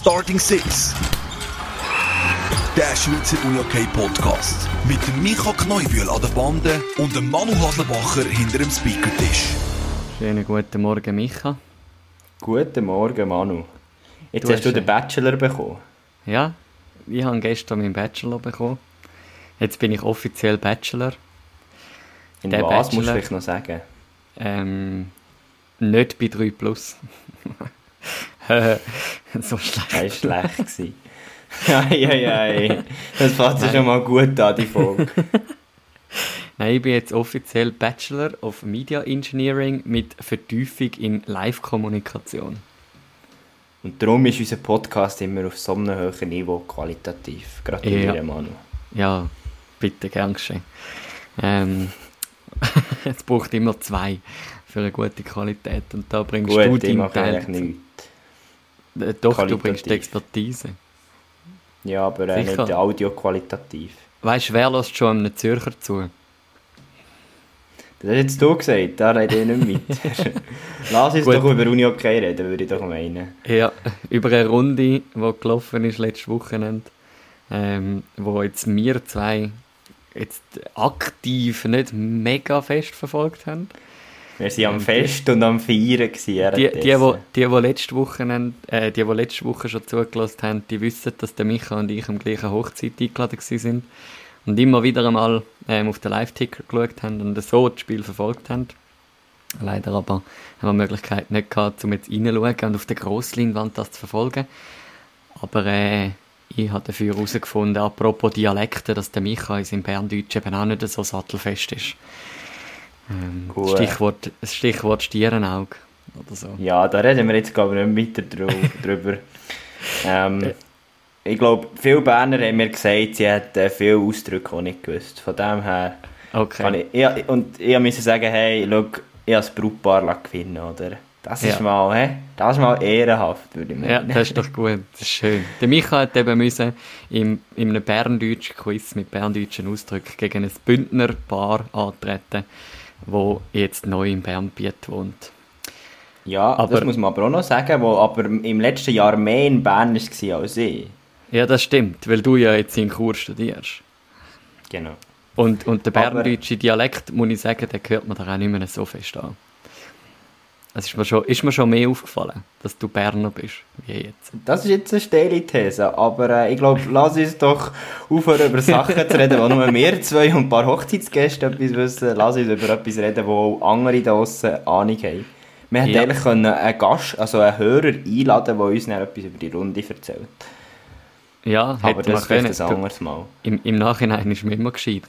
Starting Six. Der Schweizer UJK Podcast. Mit dem Micha Kneubühl an der Bande und dem Manu Haslebacher hinter dem Speakertisch. Schönen guten Morgen, Micha. Guten Morgen, Manu. Jetzt Du hast du hast, den äh, Bachelor bekommen. Ja, ich habe gestern meinen Bachelor bekommen. Jetzt bin ich offiziell Bachelor. In der was, musst du Bachelor- vielleicht noch sagen. Ähm, nicht bei 3 Plus. So schlecht. Das war schlecht. gewesen. Ei, ei, ei. Das fasst ja schon mal gut an, die Folge. Nein, ich bin jetzt offiziell Bachelor of Media Engineering mit Vertiefung in Live-Kommunikation. Und darum ist unser Podcast immer auf so einem hohen Niveau qualitativ. Gratuliere, Ja. Manu. Ja, bitte, gern geschehen. Ähm, es braucht immer zwei für eine gute Qualität und da bringst du Gut, deinen mache Teil nichts. Äh, Doch, du bringst die Expertise. Ja, aber äh, nicht audioqualitativ. Weißt du, wer lässt schon einem Zürcher zu? Das hast jetzt du gesagt, da rede ich nicht mit. Lass uns Gut. doch über Uni okay reden, würde ich doch meinen. Ja, über eine Runde, die gelaufen ist letztes Wochenende, ähm, wo jetzt wir zwei jetzt aktiv nicht mega fest verfolgt haben. Wir waren am Fest und am Feiern. gewesen Die, die, die, wo letzte Wochenende, äh, die, wo letzte Woche schon zugelassen haben, die wissen, dass der Micha und ich am gleichen Hochzeit eingeladen sind und immer wieder einmal ähm, auf den Live-Ticker geschaut haben und so das Spiel verfolgt haben. Leider aber haben wir die Möglichkeit nicht gehabt, um jetzt reinzuschauen und auf der Grossleinwand das zu verfolgen. Aber äh, ich habe dafür herausgefunden, apropos Dialekte, dass der Micha in seinem Berndeutsch eben auch nicht so sattelfest ist. Ähm, Gut. Stichwort, das Stichwort Stierenauge oder so. Ja, da reden wir jetzt glaube ich nicht weiter drü- drüber. Ähm, ich glaube, viele Berner haben mir gesagt, sie hätten viele Ausdrücke auch nicht gewusst. Von dem her Okay. kann ich, ich und ich musste sagen, hey, schau, ich habe das Brautpaar lassen gewinnen, oder? Das ist Ja. mal, hä? Das ist mal ehrenhaft, würde ich Ja, meinen. das ist doch gut, das ist schön. Der Micha hat eben müssen im, in einem Berndeutschen Quiz mit berndeutschen Ausdrücken gegen ein Bündner Paar antreten, wo jetzt neu in Bernbiet wohnt. ja, aber- das muss man aber auch noch sagen, wo aber im letzten Jahr mehr in Bern war als ich. Ja, das stimmt, weil du ja jetzt in Chur studierst. Genau. Und, und der berndeutsche Dialekt, muss ich sagen, den hört man da auch nicht mehr so fest an. Es ist mir schon, ist mir schon mehr aufgefallen, dass du Berner bist, wie jetzt. Das ist jetzt eine steile These, aber äh, ich glaube, lass uns doch aufhören, über Sachen zu reden, wo nur wir zwei und ein paar Hochzeitsgäste etwas wissen. Lass uns über etwas reden, wo auch andere da draussen Ahnung haben. Wir hätten Ja. eigentlich können einen Gast, also einen Hörer einladen, der uns dann etwas über die Runde erzählt. Ja, Aber das können. ein anderes Mal. Im, Im Nachhinein ist man immer gescheiter.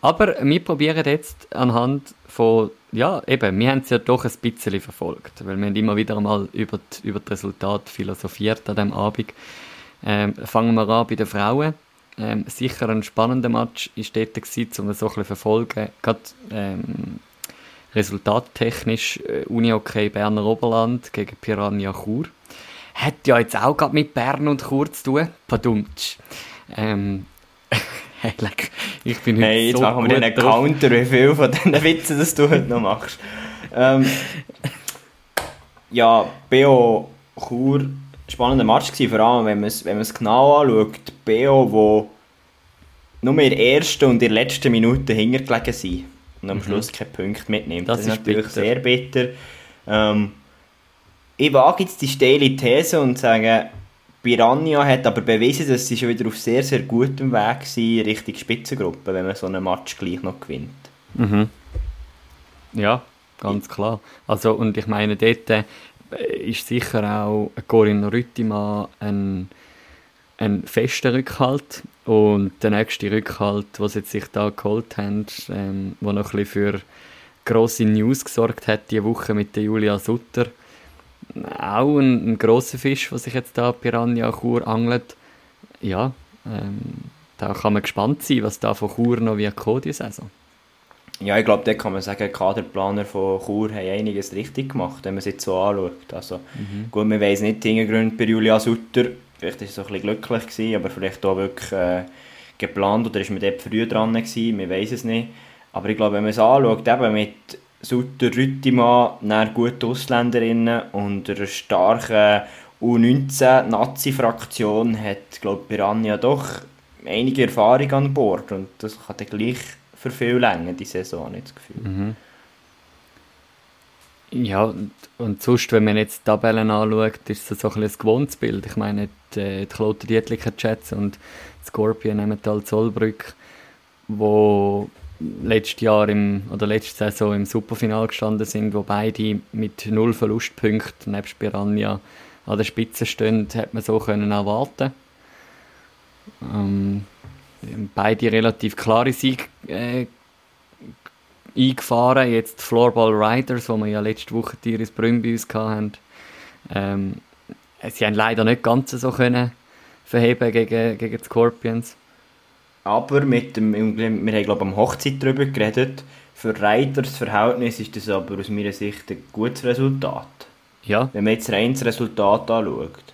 Aber wir probieren jetzt anhand von, ja, eben, wir haben es ja doch ein bisschen verfolgt, weil wir haben immer wieder mal über die, über das Resultat philosophiert an diesem Abend. Ähm, fangen wir an bei den Frauen. Ähm, sicher ein spannender Match ist dort gewesen, um das so ein bisschen zu verfolgen. Gerade ähm, resultattechnisch äh, Uni-Okay Berner Oberland gegen Piranha Chur. Hat ja jetzt auch gerade mit Bern und Chur zu tun. Padumtsch. Ähm, hey, leck, ich bin heute Hey, jetzt so machen wir einen drauf. Counter, wie viel von diesen Witzen das du heute noch machst. Ähm, ja, BO Chur, spannender Match gewesen, vor allem wenn man es wenn genau anschaut. BO, wo nur in der ersten und in der letzten Minute hintergelegen sind und am Schluss keine Punkte mitnimmt. Mhm. Das Das, ist ist natürlich bitter. sehr bitter. Ähm, ich wage jetzt die steile These und sage, Piranha hat aber bewiesen, dass sie schon wieder auf sehr, sehr gutem Weg sind Richtung Spitzengruppe, wenn man so einen Match gleich noch gewinnt. Mhm. Ja, ganz klar. Also, und ich meine, dort äh, ist sicher auch Corinna Rüttimann ein, ein fester Rückhalt. Und der nächste Rückhalt, was sie sich da geholt haben, ähm, wo noch ein bisschen für grosse News gesorgt hat, diese Woche mit Julia Sutter. Auch ein, ein grosser Fisch, was sich jetzt da Piranha Chur angelt. Ja, ähm, da kann man gespannt sein, was da von Chur noch wird kommen, diese Saison. Ja, ich glaube, da kann man sagen, Kaderplaner von Chur haben einiges richtig gemacht, wenn man es jetzt so anschaut. Also, Gut, man weiss nicht die Hintergründe bei Julia Sutter. Vielleicht war es so ein bisschen glücklich, gewesen, aber vielleicht auch wirklich äh, geplant oder ist man dort früh dran gewesen, wir weiss es nicht. Aber ich glaube, wenn man es anschaut, eben mit Sutter, Rüttimann, dann gute Ausländerinnen und einer starken U19-Nazi-Fraktion hat, glaube Piranha doch einige Erfahrung an Bord und das kann dann gleich für viel länger die Saison, nicht das Gefühl. Mhm. Ja, und, sonst, wenn man jetzt die Tabellen anschaut, ist das so ein, ein gewohntes Bild. Ich meine, die, die Kloten Dietliker Jets und Scorpion Emmental Zollbrück, wo letztes Jahr im, oder letzte Saison im Superfinal gestanden sind, wo beide mit null Verlustpunkten nebst Piranha an der Spitze stehen, hat man so können erwarten. Ähm, beide relativ klare Sieg äh, eingefahren. Jetzt Floorball Riders, wo wir ja letzte Woche Tiris Brünn bei uns hatten. Ähm, sie haben leider nicht ganz so können verheben gegen, gegen die Scorpions. Aber mit dem, wir haben glaube am Hochzeit darüber geredet, für Riders Verhältnis ist das aber aus meiner Sicht ein gutes Resultat. Ja. Wenn man jetzt rein das Resultat anschaut.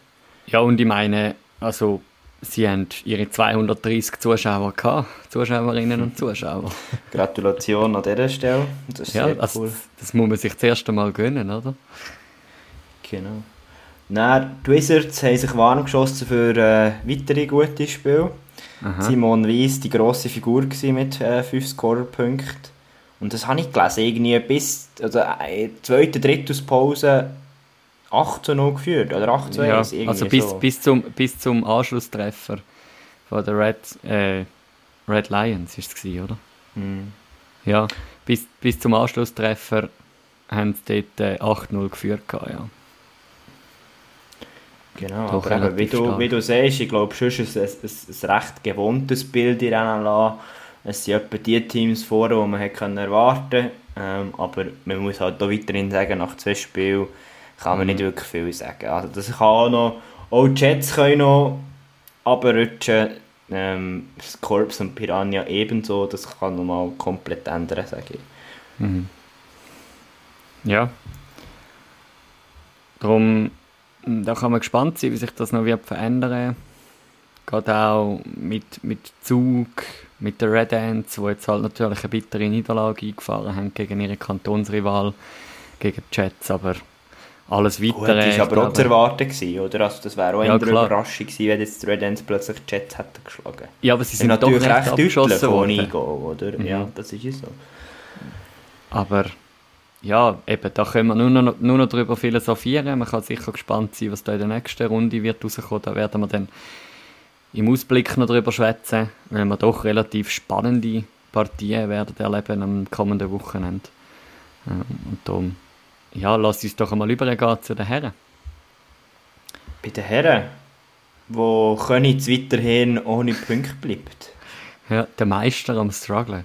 Ja, und ich meine, also sie haben ihre 230 Zuschauer gehabt, Zuschauerinnen und Zuschauer. Gratulation an dieser Stelle. Das ist ja, sehr also cool. Das, das, muss man sich das erste Mal gönnen, oder? Genau. Dann, die Wizards haben sich warm geschossen für äh, weitere gute Spiele. Aha. Simon Weiss die grosse Figur mit äh, 5 Scorerpunkten. Und das habe ich gelesen, irgendwie bis also, äh, zweite, dritte Pause 8 zu 0 geführt, oder 8 zu 1. Ja, also bis, so. bis, zum, bis zum Anschlusstreffer von der Red, äh, Red Lions ist es gewesen, oder? Mhm. Ja, bis, bis zum Anschlusstreffer haben sie dort äh, 8-0 geführt, gehabt, ja. Genau, Doch aber eben, wie, du, wie du siehst, ich glaube, schon ist es ein, ein, recht gewohntes Bild in NLA. Es sind etwa die Teams vor, die man hätte erwarten konnte. Ähm, aber man muss halt auch weiterhin sagen, nach zwei Spielen kann man mhm. nicht wirklich viel sagen. Also das kann auch noch, auch die Jets können noch abrutschen, ähm, Corps und Piranha ebenso, das kann nochmal komplett ändern, sage ich. Mhm. Ja. Darum, da kann man gespannt sein, wie sich das noch wird verändern Gerade auch mit, mit Zug, mit der Red Ants, die jetzt halt natürlich eine bittere Niederlage eingefahren haben gegen ihre Kantonsrival, gegen die Jets, aber alles weitere... Gut, das war aber auch zu erwarten, gewesen, oder? Also das wäre auch ja, eine Überraschung gewesen, wenn jetzt die Red Ants plötzlich die Jets hätten geschlagen. Ja, aber sie sind natürlich doch recht deutlich ohne Goal, oder? Mhm. Ja, das ist es so. Aber ja, eben, da können wir nur noch, nur noch darüber philosophieren. Man kann sicher gespannt sein, was da in der nächsten Runde wird rauskommen. Da werden wir dann im Ausblick noch darüber schwätzen, weil wir doch relativ spannende Partien werden erleben am kommenden Wochenende. Ähm, und darum ja, lass uns doch einmal übergehen zu den Herren. Bei den Herren, wo Könitz weiterhin ohne Punkte bleibt. Ja, der Meister am Struggeln.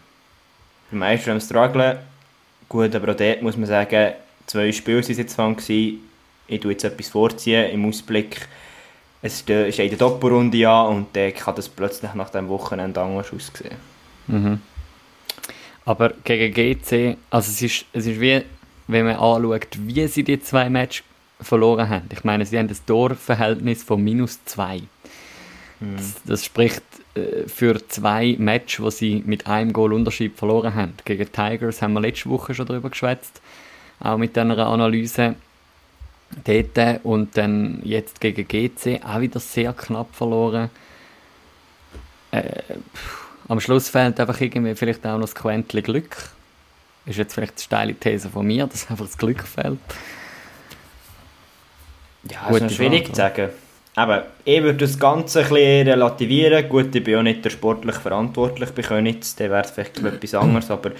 Der Meister am Struggeln. Gut, aber auch dort muss man sagen, zwei Spiele sind jetzt gewesen. Ich tue jetzt etwas vorziehen im Ausblick. Es steht in der Doppelrunde an und dann kann das plötzlich nach dem Wochenende anders aussehen. Mhm. Aber gegen GC, also es ist, es ist wie wenn man anschaut, wie sie die zwei Matches verloren haben. Ich meine, sie haben ein Torverhältnis von minus zwei. Mhm. Das, das, spricht für zwei Matches, die sie mit einem Goal Unterschied verloren haben. Gegen Tigers haben wir letzte Woche schon darüber geschwätzt, auch mit einer Analyse dort und dann jetzt gegen GC auch wieder sehr knapp verloren. Äh, am Schluss fehlt einfach irgendwie vielleicht auch noch das Quäntchen Glück ist jetzt vielleicht eine steile These von mir, dass einfach das Glück fehlt. Ja, das ist schwierig zu sagen. Aber ich würde das Ganze ein bisschen relativieren. Gut, ich bin auch nicht der sportlich verantwortlich bei Königs, dann wäre es vielleicht etwas anderes, aber ein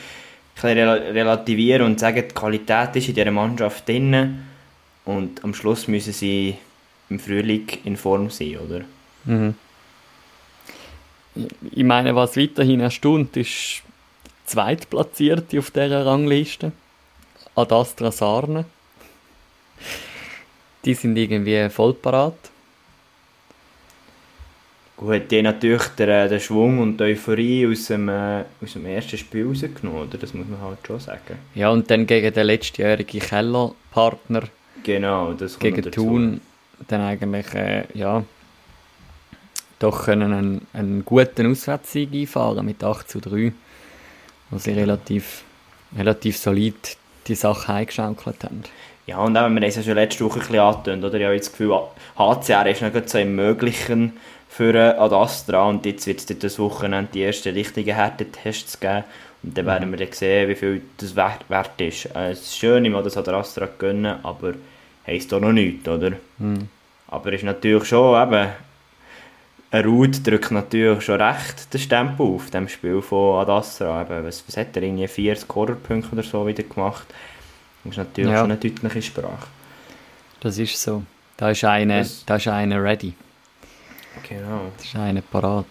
bisschen relativieren und sagen, die Qualität ist in dieser Mannschaft drin und am Schluss müssen sie im Frühling in Form sein, oder? Mhm. Ich meine, was weiterhin erstaunt, ist Zweitplatzierte auf dieser Rangliste. Adastra Sarne. Die sind irgendwie voll parat. Gut, die haben natürlich den, äh, den Schwung und die Euphorie aus dem, äh, aus dem ersten Spiel rausgenommen, oder? Das muss man halt schon sagen. Ja, und dann gegen den letztjährigen Kellerpartner. Genau, das kommt Gegen dazu. Thun dann eigentlich, äh, ja, doch können einen, einen guten Auswärtssieg einfahren mit 8 zu 3 wo sie relativ, relativ solid die Sache eingeschaukelt haben. Ja, und auch, wir haben es ja schon letzte Woche ein bisschen angetönt, oder? Ich habe das Gefühl, HCR ist noch so im Möglichen für Ad Astra und jetzt wird es das Wochenende die ersten richtigen Härtetests geben und dann werden wir dann sehen, wie viel das wert, wert ist. Äh, es ist schön, ich das Ad Astra gönnen, aber heisst auch noch nichts, oder? Mhm. Aber es ist natürlich schon eben, ein Root drückt natürlich schon recht den Stempel auf dem Spiel von Ad Astra. Eben, was, was hat er, irgendwie vier Scorerpunkte oder so wieder gemacht? Das ist natürlich ja. schon eine deutliche Sprache. Das ist so. Da ist einer, da ist einer ready. Genau. Das ist einer parat.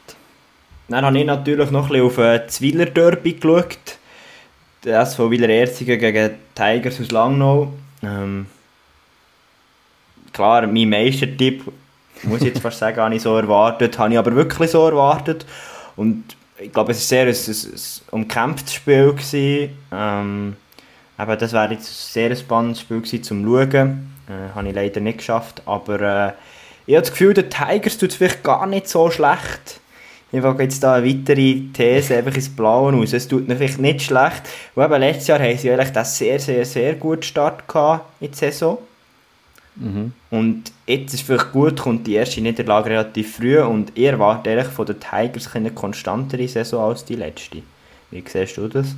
Dann habe ich natürlich noch ein bisschen auf das Wieler Derby geschaut. Das von Wieler Erzigen gegen Tigers aus Langnau. Ähm, klar, mein Meistertipp, muss ich jetzt fast sagen, habe ich so erwartet. Habe ich aber wirklich so erwartet. Und ich glaube, es war sehr ein, ein, ein umkämpftes Spiel. Gewesen. Ähm, aber das wäre jetzt ein sehr spannendes Spiel gewesen, zum Schauen. Äh, habe ich leider nicht geschafft. Aber äh, ich habe das Gefühl, der Tigers tut es vielleicht gar nicht so schlecht. Ich wage jetzt da eine weitere These einfach ins Blaue aus. Es tut vielleicht nicht schlecht. Und eben letztes Jahr haben sie eigentlich einen sehr, sehr, sehr guten Start gehabt in der Saison. Mhm. Und jetzt ist es vielleicht gut, kommt die erste Niederlage relativ früh und ich erwarte eigentlich von den Tigers eine konstantere Saison als die letzte. Wie siehst du das?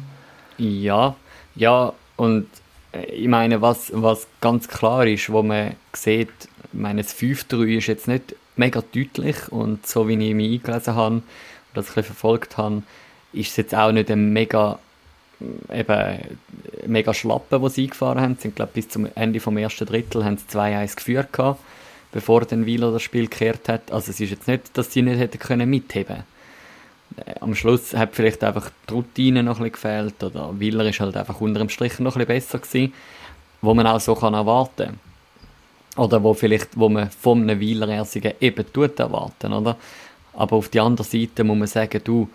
Ja, ja, und äh, ich meine, was, was ganz klar ist, wo man sieht, meine, das 5-3 ist jetzt nicht mega deutlich und so wie ich mich eingelesen habe und das ein verfolgt habe, ist es jetzt auch nicht ein mega äh, eben mega Schlappen, die sie eingefahren haben. Sie sind, glaube bis zum Ende vom ersten Drittel haben sie 2-1 geführt gehabt, bevor dann Wieler das Spiel gekehrt hat. Also es ist jetzt nicht, dass sie nicht hätten können mitheben. Äh, am Schluss hat vielleicht einfach die Routine noch ein bisschen gefehlt oder Wieler ist halt einfach unter dem Strich noch ein bisschen besser gewesen, wo man auch so erwarten kann oder wo vielleicht, wo man von einem Weilerersigen eben tut erwarten, oder? Aber auf der anderen Seite muss man sagen, du,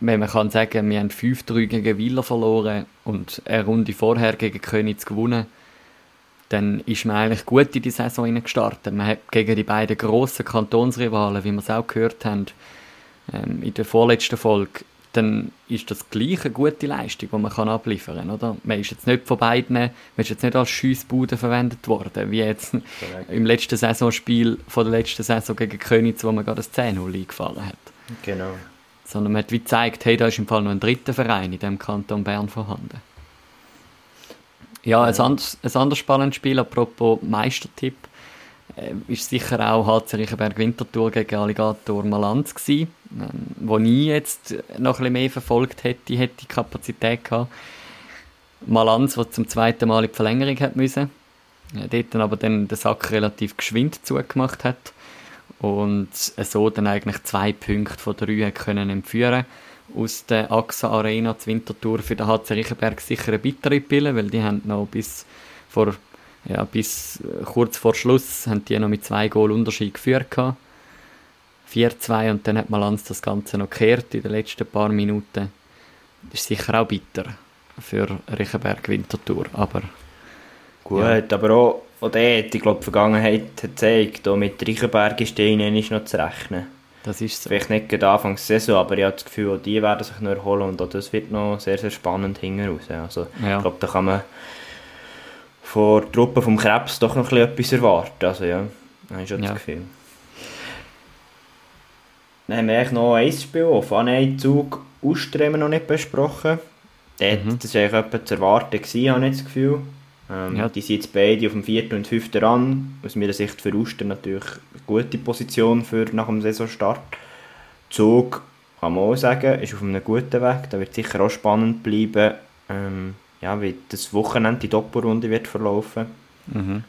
wenn man kann sagen, wir haben 5-3 gegen Weiler verloren und eine Runde vorher gegen Königs gewonnen, dann ist man eigentlich gut in die Saison gestartet. Man hat gegen die beiden grossen Kantonsrivalen, wie wir es auch gehört haben, ähm, in der vorletzten Folge, dann ist das gleich eine gute Leistung, die man kann abliefern kann. Oder? Man ist jetzt nicht von beiden, man ist jetzt nicht als Schiessbude verwendet worden, wie jetzt Correct. im letzten Saisonspiel von der letzten Saison gegen Königs, wo man gerade das 10-0 eingefahren hat. Genau. Sondern man hat wie gezeigt, hey, da ist im Fall noch ein dritter Verein in dem Kanton Bern vorhanden. Ja, ein anderes, ein anderes spannendes Spiel, apropos Meistertipp, ist sicher auch HC Riechenberg Winterthur gegen Alligator Malanz gewesen, ähm, wo ich jetzt noch ein bisschen mehr verfolgt hätte, hätte die Kapazität gehabt. Malanz, der zum zweiten Mal in die Verlängerung hat müssen, äh, dort dann aber dann den Sack relativ geschwind zugemacht hat und so dann eigentlich zwei Punkte von drei können entführen. Aus der AXA Arena zur Winterthur für den HC Riechenberg sicher eine bittere Pille, weil die haben noch bis vor ja, bis äh, kurz vor Schluss haben die noch mit zwei Goal Unterschied geführt 4-2 und dann hat Malanz das Ganze noch gekehrt in den letzten paar Minuten. Das ist sicher auch bitter für Riechenberg Winterthur, aber gut, ja. aber auch, auch dort, ich glaube, die Vergangenheit hat gezeigt, auch mit Riechenberg ist denen ist noch zu rechnen. Das ist so. Vielleicht nicht gerade Anfang der Saison, aber ich habe das Gefühl, auch die werden sich noch erholen und auch das wird noch sehr, sehr spannend hinten raus. Also, ja. ich glaube, da kann man von der Truppe vom Krebs doch noch etwas erwarten. Also ja, habe ich schon ja. das Gefühl. Dann haben wir eigentlich noch ein Spiel auf. Zug Austria noch nicht besprochen. Dort, mhm. Das war eigentlich zu erwarten, gewesen, habe ich das Gefühl. Ähm, ja. Die sind jetzt beide auf dem vierten und fünften Rang. Aus meiner Sicht für Uster natürlich eine gute Position für nach dem Saisonstart. Zug, kann man auch sagen, ist auf einem guten Weg. Da wird sicher auch spannend bleiben. Ähm, ja, wie das Wochenende die Doppelrunde wird verlaufen. Mhm.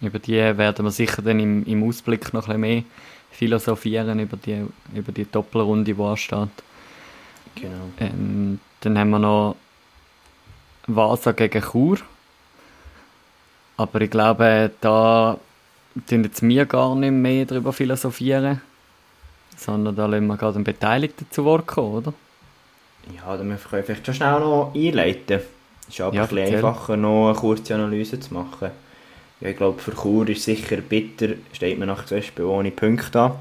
Über die werden wir sicher dann im, im Ausblick noch ein bisschen mehr philosophieren, über die, über die Doppelrunde, die ansteht. Genau. Ähm, dann haben wir noch Vasa gegen Chur. Aber ich glaube, da tun jetzt wir gar nicht mehr darüber philosophieren, sondern da lassen wir gerade den Beteiligten zu Wort kommen, oder? Ja, dann können wir vielleicht schon schnell noch einleiten. Es ist aber ja, ein bisschen einfacher, noch eine kurze Analyse zu machen. Ja, ich glaube, für Chur ist sicher bitter, steht man nach Spielen ohne Punkte an.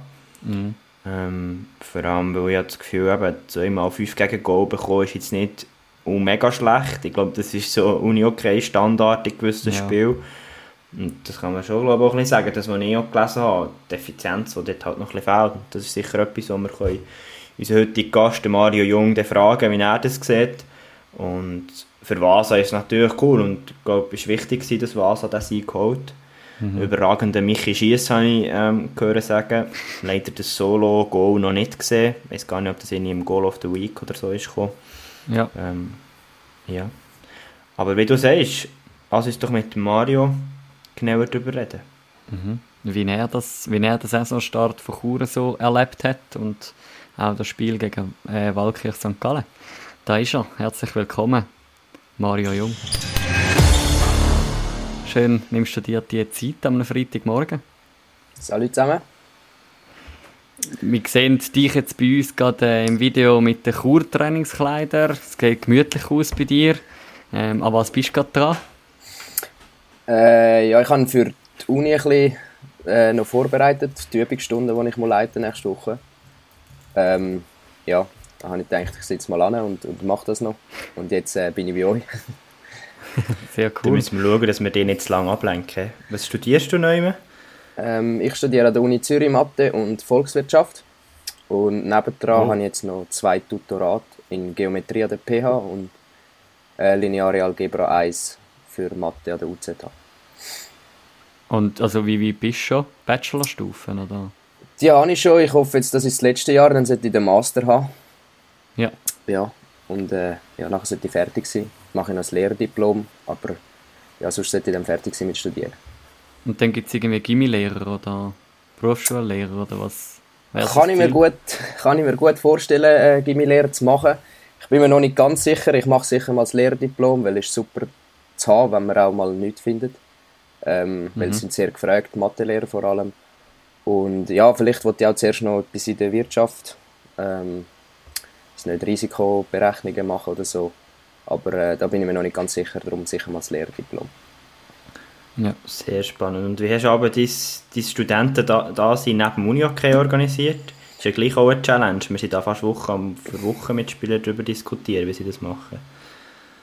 Mhm. Ähm, vor allem, weil ich das Gefühl habe, zweimal fünf gegen Goal bekommen ist jetzt nicht mega schlecht. Ich glaube, das ist so Uni-Okay-Standard in gewissen ja. Spielen. Und das kann man schon glaube ich, auch ein bisschen sagen, das, was ich auch gelesen habe, die Effizienz, die dort halt noch ein bisschen fehlt. Das ist sicher etwas, wo wir können unseren heutigen Gast, Mario Jung, fragen, wie er das sieht. Und für Vasa ist es natürlich cool und ich glaube, es ist wichtig, dass Vasa den Sieg geholt mhm. Überragender Michi Schiess habe ich ähm, gehört sagen. Leider das Solo-Goal noch nicht gesehen. Ich weiß gar nicht, ob das in im Goal of the Week oder so ist gekommen. Ja. Ähm, ja. Aber wie du sagst, lass uns doch mit Mario genauer darüber reden. Mhm. Wie, er das, wie er den Saisonstart von Chur so erlebt hat und auch das Spiel gegen äh, Walkirch St. Gallen. Da ist er. Herzlich willkommen, Mario Jung. Schön, nimmst du dir die Zeit am Freitagmorgen. Salut zusammen. Wir sehen dich jetzt bei uns gerade äh, im Video mit den Kurtrainingskleidern. Es geht gemütlich aus bei dir. Ähm, an was bist du gerade dran? Äh, ja, ich habe für die Uni ein bisschen, äh, noch vorbereitet, die Übungsstunden, die ich mal leite nächste Woche. Ähm, ja, da habe ich gedacht, ich sitze mal an und, und mache das noch. Und jetzt äh, bin ich bei euch. Sehr cool. Da müssen wir schauen, dass wir den nicht zu lange ablenken. Was studierst du noch ähm, Ich studiere an der Uni Zürich Mathe und Volkswirtschaft. Und nebendran oh. habe ich jetzt noch zwei Tutorate in Geometrie an der PH und äh, Lineare Algebra 1 für Mathe an der UZH. Und also wie, wie bist du schon? Bachelorstufen oder? Ja, habe ich schon. Ich hoffe jetzt, dass ich das letzte Jahr, dann sollte ich den Master haben. Ja. Ja, und äh, ja, nachher sollte ich fertig sein mache ich noch ein Lehrdiplom, aber ja, sonst sollte ich dann fertig sein mit Studieren. Und dann gibt es irgendwie Gimmilehrer oder Berufsschullehrer oder was? Kann ich, mir gut, kann ich mir gut vorstellen, äh, Gimmilehrer zu machen. Ich bin mir noch nicht ganz sicher, ich mache sicher mal das Lehrdiplom, weil es ist super zu haben, wenn man auch mal nichts findet. Ähm, mhm. Weil sie sind sehr gefragt, Mathelehrer vor allem. Und ja, vielleicht wollte ich auch zuerst noch etwas in der Wirtschaft, ähm, nicht Risikoberechnungen machen oder so. Aber äh, da bin ich mir noch nicht ganz sicher, darum sicher mal das Lehrdiplom. Ja. Sehr spannend. Und wie hast du aber deine, Studenten da, da sind neben Uni okay organisiert? Das ist ja gleich auch eine Challenge. Wir sind da fast Woche für Woche mit Spielern darüber diskutieren, wie sie das machen.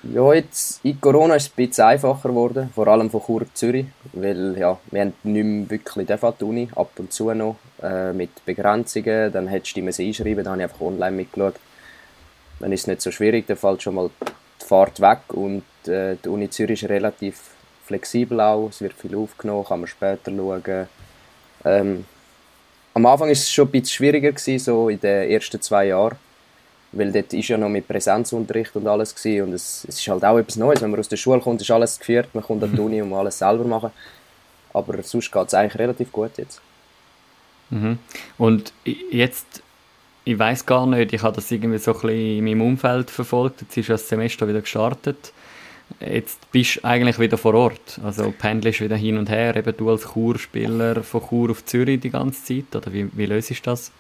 Ja, jetzt in Corona ist es ein bisschen einfacher geworden, vor allem von Chur Zürich, weil ja, wir haben nicht mehr wirklich die Uni, ab und zu noch, äh, mit Begrenzungen, dann hättest du die einschreiben, dann habe ich einfach online mitgeschaut. Dann ist es nicht so schwierig, dann fällt schon mal die Fahrt weg und äh, die Uni Zürich ist relativ flexibel auch, es wird viel aufgenommen, kann man später schauen. Ähm, am Anfang war es schon ein bisschen schwieriger gewesen, so in den ersten zwei Jahren, weil dort ist ja noch mit Präsenzunterricht und alles gewesen, und es, es ist halt auch etwas Neues, wenn man aus der Schule kommt, ist alles geführt, man kommt an die mhm. Uni und muss alles selber machen, aber sonst geht es eigentlich relativ gut jetzt. Mhm. Und jetzt ich weiß gar nicht, ich habe das irgendwie so ein bisschen in meinem Umfeld verfolgt. Jetzt ist das Semester wieder gestartet. Jetzt bist du eigentlich wieder vor Ort. Also pendelst wieder hin und her, eben du als Churspieler von Chur auf Zürich die ganze Zeit, oder wie, wie löst du das?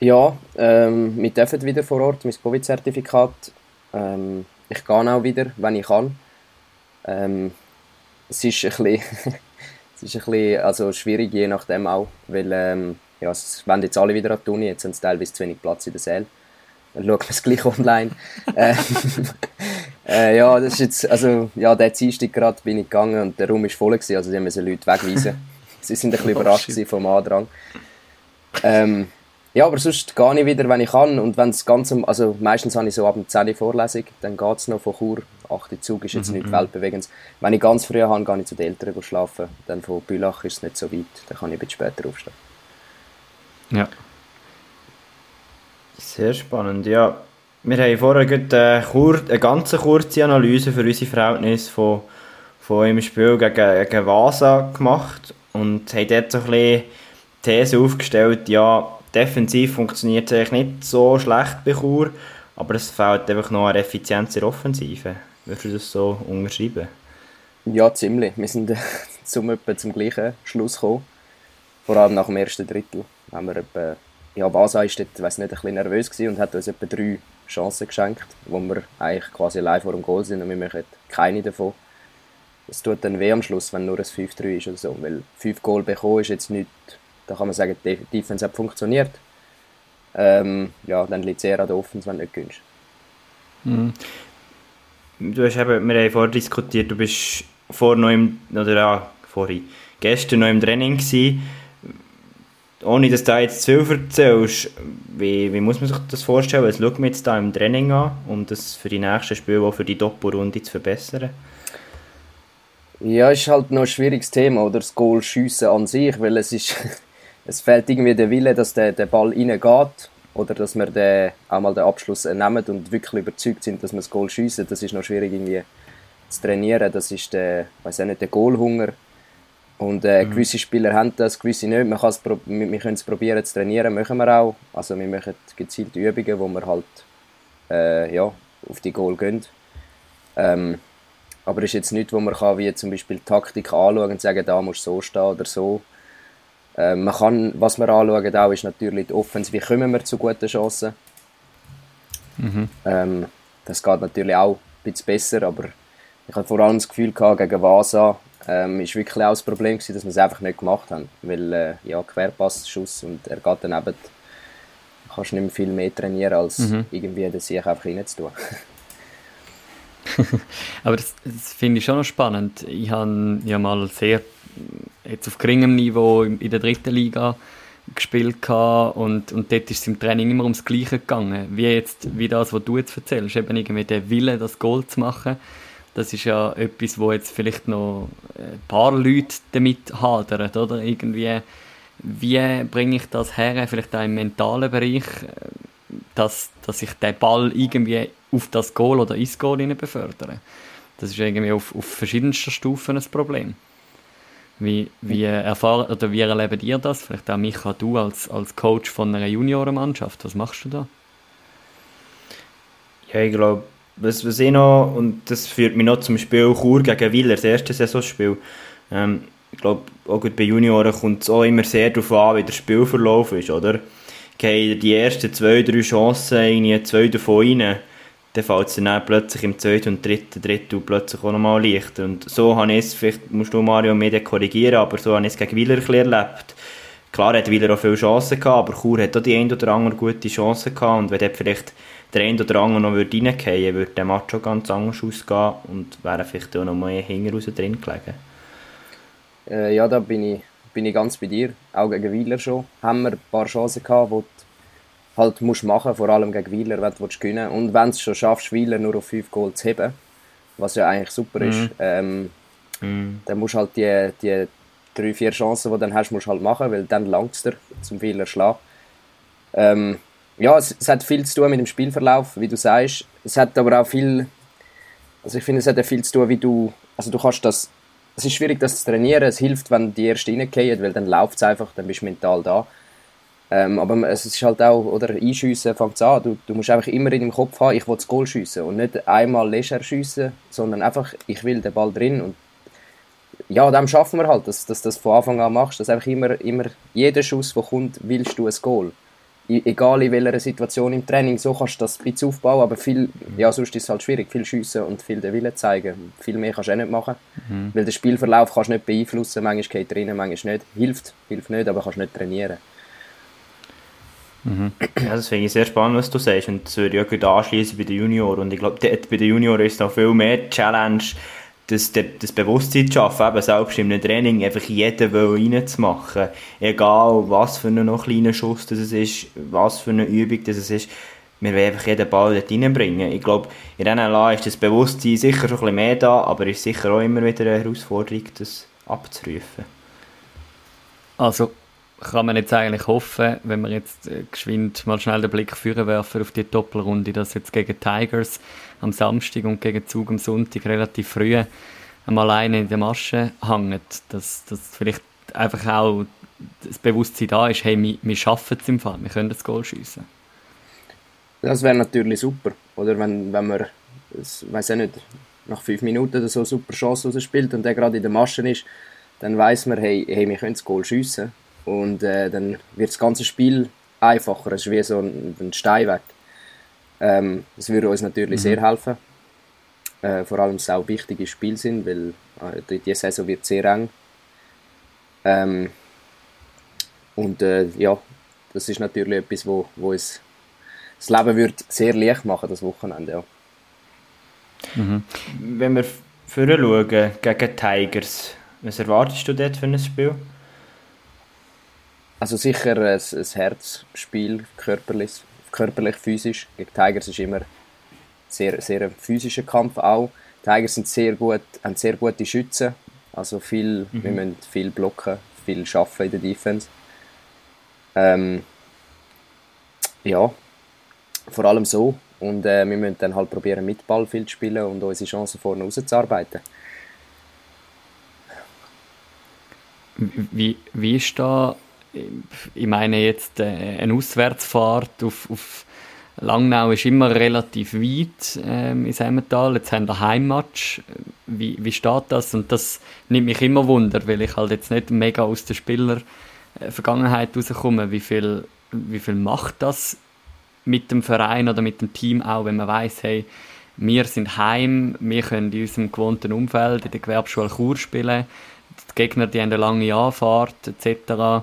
Ja, ähm, wir dürfen wieder vor Ort, mein Covid-Zertifikat. Ähm, ich gehe auch wieder, wenn ich kann. Ähm, es ist ein bisschen, es ist ein bisschen also schwierig, je nachdem auch, weil ähm, ja, es wollen jetzt alle wieder an die Uni, jetzt haben sie teilweise zu wenig Platz in der Säle. Dann schauen wir es gleich online. äh, äh, ja, das ist jetzt, also, ja, der Dienstag gerade bin ich gegangen und der Raum war voll, gewesen, also die müssen Leute wegweisen. Sie sind ein bisschen oh, überrascht oh, vom Andrang. Ähm, ja, aber sonst gehe ich wieder, wenn ich kann. Und wenn es ganz, also meistens habe ich so ab dem 10 Uhr Vorlesung, dann geht es noch von Chur. 8 Zug ist jetzt mhm. nicht mhm. weltbewegend. Wenn ich ganz früh habe, gehe ich zu den Eltern schlafen. Dann von Bülach ist es nicht so weit, dann kann ich ein bisschen später aufstehen. Ja. Sehr spannend, ja. Wir haben vorher eine, kur eine ganz kurze Analyse für unsere Verhältnisse von, von einem Spiel gegen, gegen Vasa gemacht und haben dort so ein bisschen These aufgestellt, ja, defensiv funktioniert es eigentlich nicht so schlecht bei Chur, aber es fehlt einfach noch eine Effizienz in der Offensive. Würdest du das so unterschreiben? Ja, ziemlich. Wir sind zum, zum gleichen Schluss gekommen. Vor allem nach dem ersten Drittel haben wir etwa, ja, Basa ist dort, weiss nicht, ein bisschen nervös gewesen und hat uns etwa drei Chancen geschenkt, wo wir eigentlich quasi allein vor dem Goal sind und wir machen keine davon. Es tut dann weh am Schluss, wenn nur ein 5-3 ist oder so, weil 5 Goal bekommen ist jetzt nicht, da kann man sagen, die Defense hat funktioniert. Ähm, ja, dann liegt es eher an der Offense, wenn du nicht gewinnst. Mhm. du hast eben, wir haben vorher diskutiert, du bist vor noch oder ja, vorhin, gestern noch im Training gewesen. Ohne dass du jetzt zu viel erzählst, wie, wie muss man sich das vorstellen? Was schaut man jetzt da im Training an, um das für die nächsten Spiele, auch für die Doppelrunde zu verbessern? Ja, ist halt noch ein schwieriges Thema, oder das Goal schiessen an sich, weil es ist, es fehlt irgendwie der Wille, dass der, der Ball reingeht oder dass wir den, auch mal den Abschluss nehmen und wirklich überzeugt sind, dass wir das Goal schiessen. Das ist noch schwierig irgendwie zu trainieren. Das ist der, weiß auch nicht, der Goalhunger. Und äh, mhm. gewisse Spieler haben das, gewisse nicht. Man wir, wir können es probieren zu trainieren, machen wir auch. Also wir machen gezielte Übungen, wo wir halt äh, ja, auf die Goal gehen. Ähm, aber es ist jetzt nichts, wo man kann, wie zum Beispiel Taktik anschauen und sagen, da musst du so stehen oder so. Äh, man kann, was wir anschauen auch, ist natürlich die Offense, wie kommen wir zu guten Chancen. Mhm. Ähm, das geht natürlich auch ein bisschen besser, aber ich hatte vor allem das Gefühl gehabt, gegen Vasa ähm, ist wirklich auch das Problem gewesen, dass wir es einfach nicht gemacht haben, weil äh, ja Querpassschuss und er geht daneben, kannst nicht mehr viel mehr trainieren als mhm. irgendwie den Sieg einfach reinzutun. Aber das, das finde ich schon noch spannend. Ich habe ja mal sehr jetzt auf geringem Niveau in der dritten Liga gespielt und, und dort ist es im Training immer ums Gleiche gegangen. Wie jetzt, wie das, was du jetzt erzählst, eben irgendwie der Wille, das Goal zu machen. Das ist ja etwas, wo jetzt vielleicht noch ein paar Leute damit hadern, oder? Irgendwie, wie bringe ich das her, vielleicht auch im mentalen Bereich, dass, dass ich den Ball irgendwie auf das Goal oder ins Goal befördere. Das ist irgendwie auf, auf verschiedensten Stufen ein Problem. Wie, wie, erfahren, oder wie erlebt ihr das? Vielleicht auch Micha, du als, als Coach von einer Juniorenmannschaft. Was machst du da? Ja, ich glaube, was, was ich noch, und das führt mich noch zum Spiel Chur gegen Willer, das erste Saisonspiel. Ähm, ich glaube, auch bei Junioren kommt es auch immer sehr darauf an, wie der Spielverlauf ist, oder? Gehen die ersten zwei, drei Chancen, irgendwie zwei davon rein, dann fällt es dann plötzlich im zweiten und dritten Drittel plötzlich auch nochmal leichter. Und so habe ich es, vielleicht musst du Mario mehr korrigieren, aber so habe ich es gegen Wieler erlebt. Klar hat Wieler auch viele Chancen gehabt, aber Chur hat auch die ein oder andere gute Chance gehabt und wenn dort vielleicht der ein oder andere noch reingehen würde, würde der Match schon ganz anders ausgehen und wäre vielleicht auch noch mehr hinten raus drin gelegen. Äh, ja, da bin ich, bin ich ganz bei dir. Auch gegen Wieler schon haben wir ein paar Chancen gehabt, wo halt musst machen, vor allem gegen Wieler, wenn du gewinnen Und wenn du es schon schaffst, Wieler nur auf 5 Goal zu heben, was ja eigentlich super ist, mhm. ähm, mhm. dann musst du halt die, die drei, vier Chancen, die du dann hast, musst halt machen, weil dann langst du zum Wieler schlagen. Ähm, ja, es, es, hat viel zu tun mit dem Spielverlauf, wie du sagst. Es hat aber auch viel, also ich finde, es hat auch viel zu tun, wie du, also du kannst das, es ist schwierig, das zu trainieren, es hilft, wenn die erste reingehen, weil dann läuft es einfach, dann bist du mental da. Ähm, aber es ist halt auch, oder einschiessen fängt an. Du, du musst einfach immer in deinem Kopf haben, ich will das Goal schiessen und nicht einmal leger schiessen, sondern einfach, ich will den Ball drin und ja, dem schaffen wir halt, dass, dass du das von Anfang an machst, dass einfach immer, immer jeder Schuss, der kommt, willst du ein Goal. I, egal in welcher Situation im Training, so kannst du das ein bisschen aufbauen, aber viel, ja, sonst ist es halt schwierig, viel schiessen und viel den Willen zeigen. Viel mehr kannst du auch nicht machen, mhm. weil den Spielverlauf kannst du nicht beeinflussen, manchmal geht rein, manchmal nicht. Hilft, hilft nicht, aber kannst nicht trainieren. Mhm. Ja, das finde ich sehr spannend, was du sagst. Und das würde ich auch gut anschließen bei den Junioren. Und ich glaube, bei den Junioren ist noch viel mehr Challenge, das, das Bewusstsein zu schaffen, eben selbst im Training einfach jeden reinzumachen. Egal, was für einen noch kleinen Schuss das ist, was für eine Übung das ist. Wir wollen einfach jeden Ball dort reinbringen. Ich glaube, in diesen Laden ist das Bewusstsein sicher schon ein bisschen mehr da, aber es ist sicher auch immer wieder eine Herausforderung, das abzurufen. Also, kann man jetzt eigentlich hoffen, wenn wir jetzt äh, geschwind mal schnell den Blick führen werfen auf die Doppelrunde, dass jetzt gegen Tigers am Samstag und gegen Zug am Sonntag relativ früh einmal alleine in der Masche hängt, dass, dass vielleicht einfach auch das Bewusstsein da ist, hey, wir, wir schaffen es im Fall, wir können das Goal schiessen. Das wäre natürlich super, oder? Wenn, wenn man, ich weiß nicht, nach fünf Minuten oder so super Chance spielt und der gerade in der Masche ist, dann weiß man, hey, hey wir können das Goal schiessen und äh, dann wird das ganze Spiel einfacher. Es ist wie so ein, ein Steinweg. Ähm, das würde uns natürlich mhm. sehr helfen. Äh, vor allem, dass es auch wichtige Spiele sind, weil äh, die Saison wird sehr eng. Ähm, und äh, ja, das ist natürlich etwas, wo, wo es das Leben wird sehr leicht machen, das Wochenende. Ja. Mhm. Wenn wir vorher schauen, gegen Tigers, was erwartest du dort für ein Spiel? Also sicher ein, ein Herzspiel, körperlich, körperlich, physisch. Gegen Tigers ist immer sehr, sehr ein physischer Kampf auch. Tigers sind sehr gut, haben sehr gute Schützen. Also viel, mhm. wir müssen viel blocken, viel schaffen in der Defense. Ähm, ja, vor allem so. Und äh, wir müssen dann halt probieren, mit Ball viel zu spielen und unsere Chancen vorne rauszuarbeiten. Wie, wie ist da, ich meine jetzt äh, eine Auswärtsfahrt auf, auf Langnau ist immer relativ weit ähm, in Emmental. Jetzt haben wir Heimmatch. Wie, wie steht das? Und das nimmt mich immer wunder, weil ich halt jetzt nicht mega aus der Spieler-Vergangenheit rauskomme. Wie viel, wie viel macht das mit dem Verein oder mit dem Team auch, wenn man weiß, hey, wir sind heim, wir können in unserem gewohnten Umfeld in der Gewerbeschule Chur spielen, die Gegner die haben eine lange Anfahrt etc.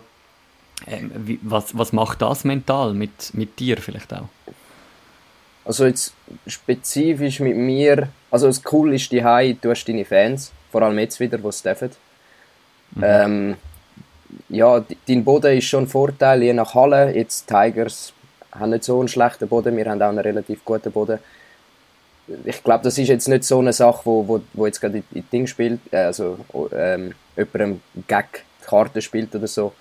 Ähm, wie, was, was macht das mental mit, mit dir vielleicht auch? Also jetzt spezifisch mit mir, also das Cool ist die Hai, du hast deine Fans, vor allem jetzt wieder, wo es dürfen. Mhm. Ähm, ja, dein Boden ist schon ein Vorteil, je nach Halle. Jetzt Tigers haben nicht so einen schlechten Boden, wir haben auch einen relativ guten Boden. Ich glaube, das ist jetzt nicht so eine Sache, wo, wo, wo jetzt gerade in Ding spielt, äh, also ähm, jemandem Gag die Karte spielt oder so.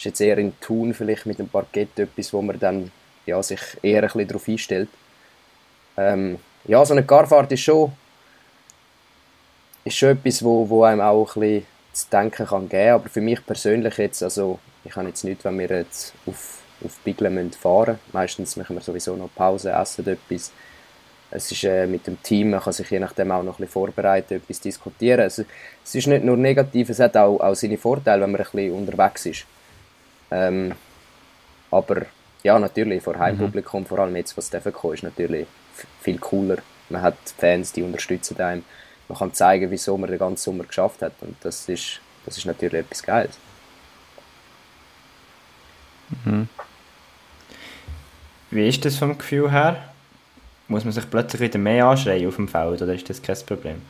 Ist jetzt eher in Tun vielleicht mit dem Parkett etwas, wo man dann ja, sich eher ein bisschen darauf einstellt. Ähm, ja, so eine Carfahrt ist schon, ist schon etwas, wo, wo einem auch ein bisschen zu denken kann geben. Aber für mich persönlich jetzt, also ich habe jetzt nicht, wenn wir jetzt auf, auf Biglen fahren müssen. Meistens machen wir sowieso noch Pause, essen etwas. Es ist äh, mit dem Team, man kann sich je nachdem auch noch ein bisschen vorbereiten, etwas diskutieren. Also, es ist nicht nur negativ, es hat auch, auch seine Vorteile, wenn man ein bisschen unterwegs ist. Ähm, aber ja, natürlich, vor Heimpublikum, mhm. vor allem jetzt, was kommen, ist natürlich viel cooler. Man hat Fans, die unterstützen einen. Man kann zeigen, wieso man den ganzen Sommer geschafft hat. Und das ist, das ist natürlich etwas Geiles. Mhm. Wie ist das vom Gefühl her? Muss man sich plötzlich wieder mehr anschreien auf dem Feld oder ist das kein Problem?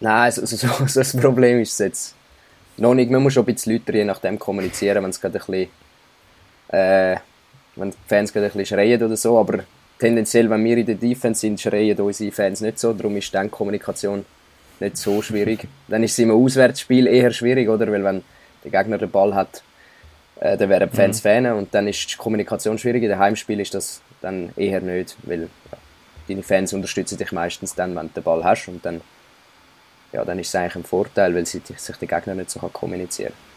Nein, so, so, so das Problem ist es jetzt noch nicht. Man muss schon ein bisschen lauter je nachdem kommunizieren, wenn es gerade ein bisschen, äh, wenn die Fans gerade ein bisschen schreien oder so, aber tendenziell, wenn wir in der Defense sind, schreien unsere Fans nicht so, darum ist dann Kommunikation nicht so schwierig. dann ist es im Auswärtsspiel eher schwierig, oder? Weil wenn der Gegner den Ball hat, äh, dann werden die Fans mhm. Fans und dann ist die Kommunikation schwierig. In dem Heimspiel ist das dann eher nicht, weil ja, deine Fans unterstützen dich meistens dann, wenn du den Ball hast und dann, ja, dann ist es eigentlich ein Vorteil, weil sie, sich der Gegner nicht so kommunizieren kann.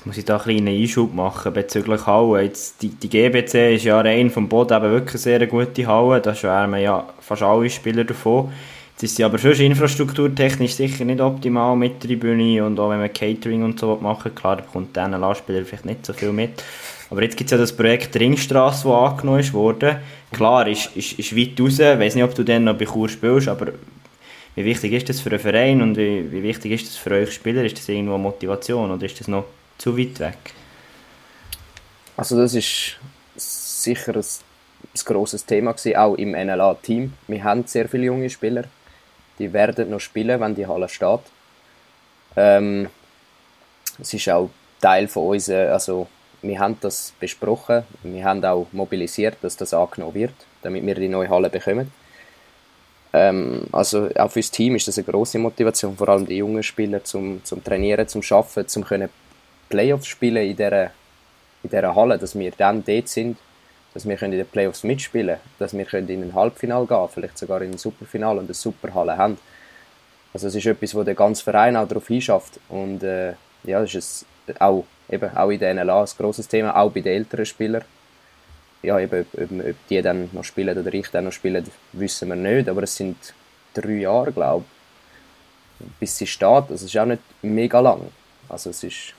Jetzt muss ich da einen kleinen Einschub machen bezüglich Halle. Jetzt, die, die GBC ist ja rein vom Boden eben wirklich eine sehr gute Halle. Da schwärmen ja fast alle Spieler davon. Jetzt ist sie aber schon infrastrukturtechnisch sicher nicht optimal mit Tribüne und auch wenn man Catering und so machen klar, da bekommt der NLA-Spieler vielleicht nicht so viel mit. Aber jetzt gibt es ja das Projekt Ringstrasse, das angenommen worden. Klar, ist, ist, ist weit raus. Ich weiß nicht, ob du dann noch bei Chur spielst, aber wie wichtig ist das für einen Verein und wie, wie wichtig ist das für euch Spieler? Ist das irgendwo Motivation oder ist das noch zu weit weg? Also das ist sicher ein, ein grosses Thema gewesen, auch im NLA-Team. Wir haben sehr viele junge Spieler, die werden noch spielen, wenn die Halle steht. Ähm, es ist auch Teil von uns, äh, also wir haben das besprochen, wir haben auch mobilisiert, dass das angenommen wird, damit wir die neue Halle bekommen. Ähm, also auch für das Team ist das eine große Motivation, vor allem die jungen Spieler zum, zum Trainieren, zum Schaffen, zum können Playoffs spielen in dieser, in dieser Halle, dass wir dann dort sind, dass wir in den Playoffs mitspielen können, dass wir in ein Halbfinale gehen vielleicht sogar in ein Superfinale und eine Superhalle haben. Also es ist etwas, wo der ganze Verein auch darauf hinschafft und äh, ja, das ist auch, eben, auch in der NLA ein grosses Thema, auch bei den älteren Spielern. Ja, eben, ob, ob, die dann noch spielen oder ich dann noch spiele, wissen wir nicht, aber es sind drei Jahre, glaube ich, bis sie steht. Das ist auch nicht mega lang. Also es ist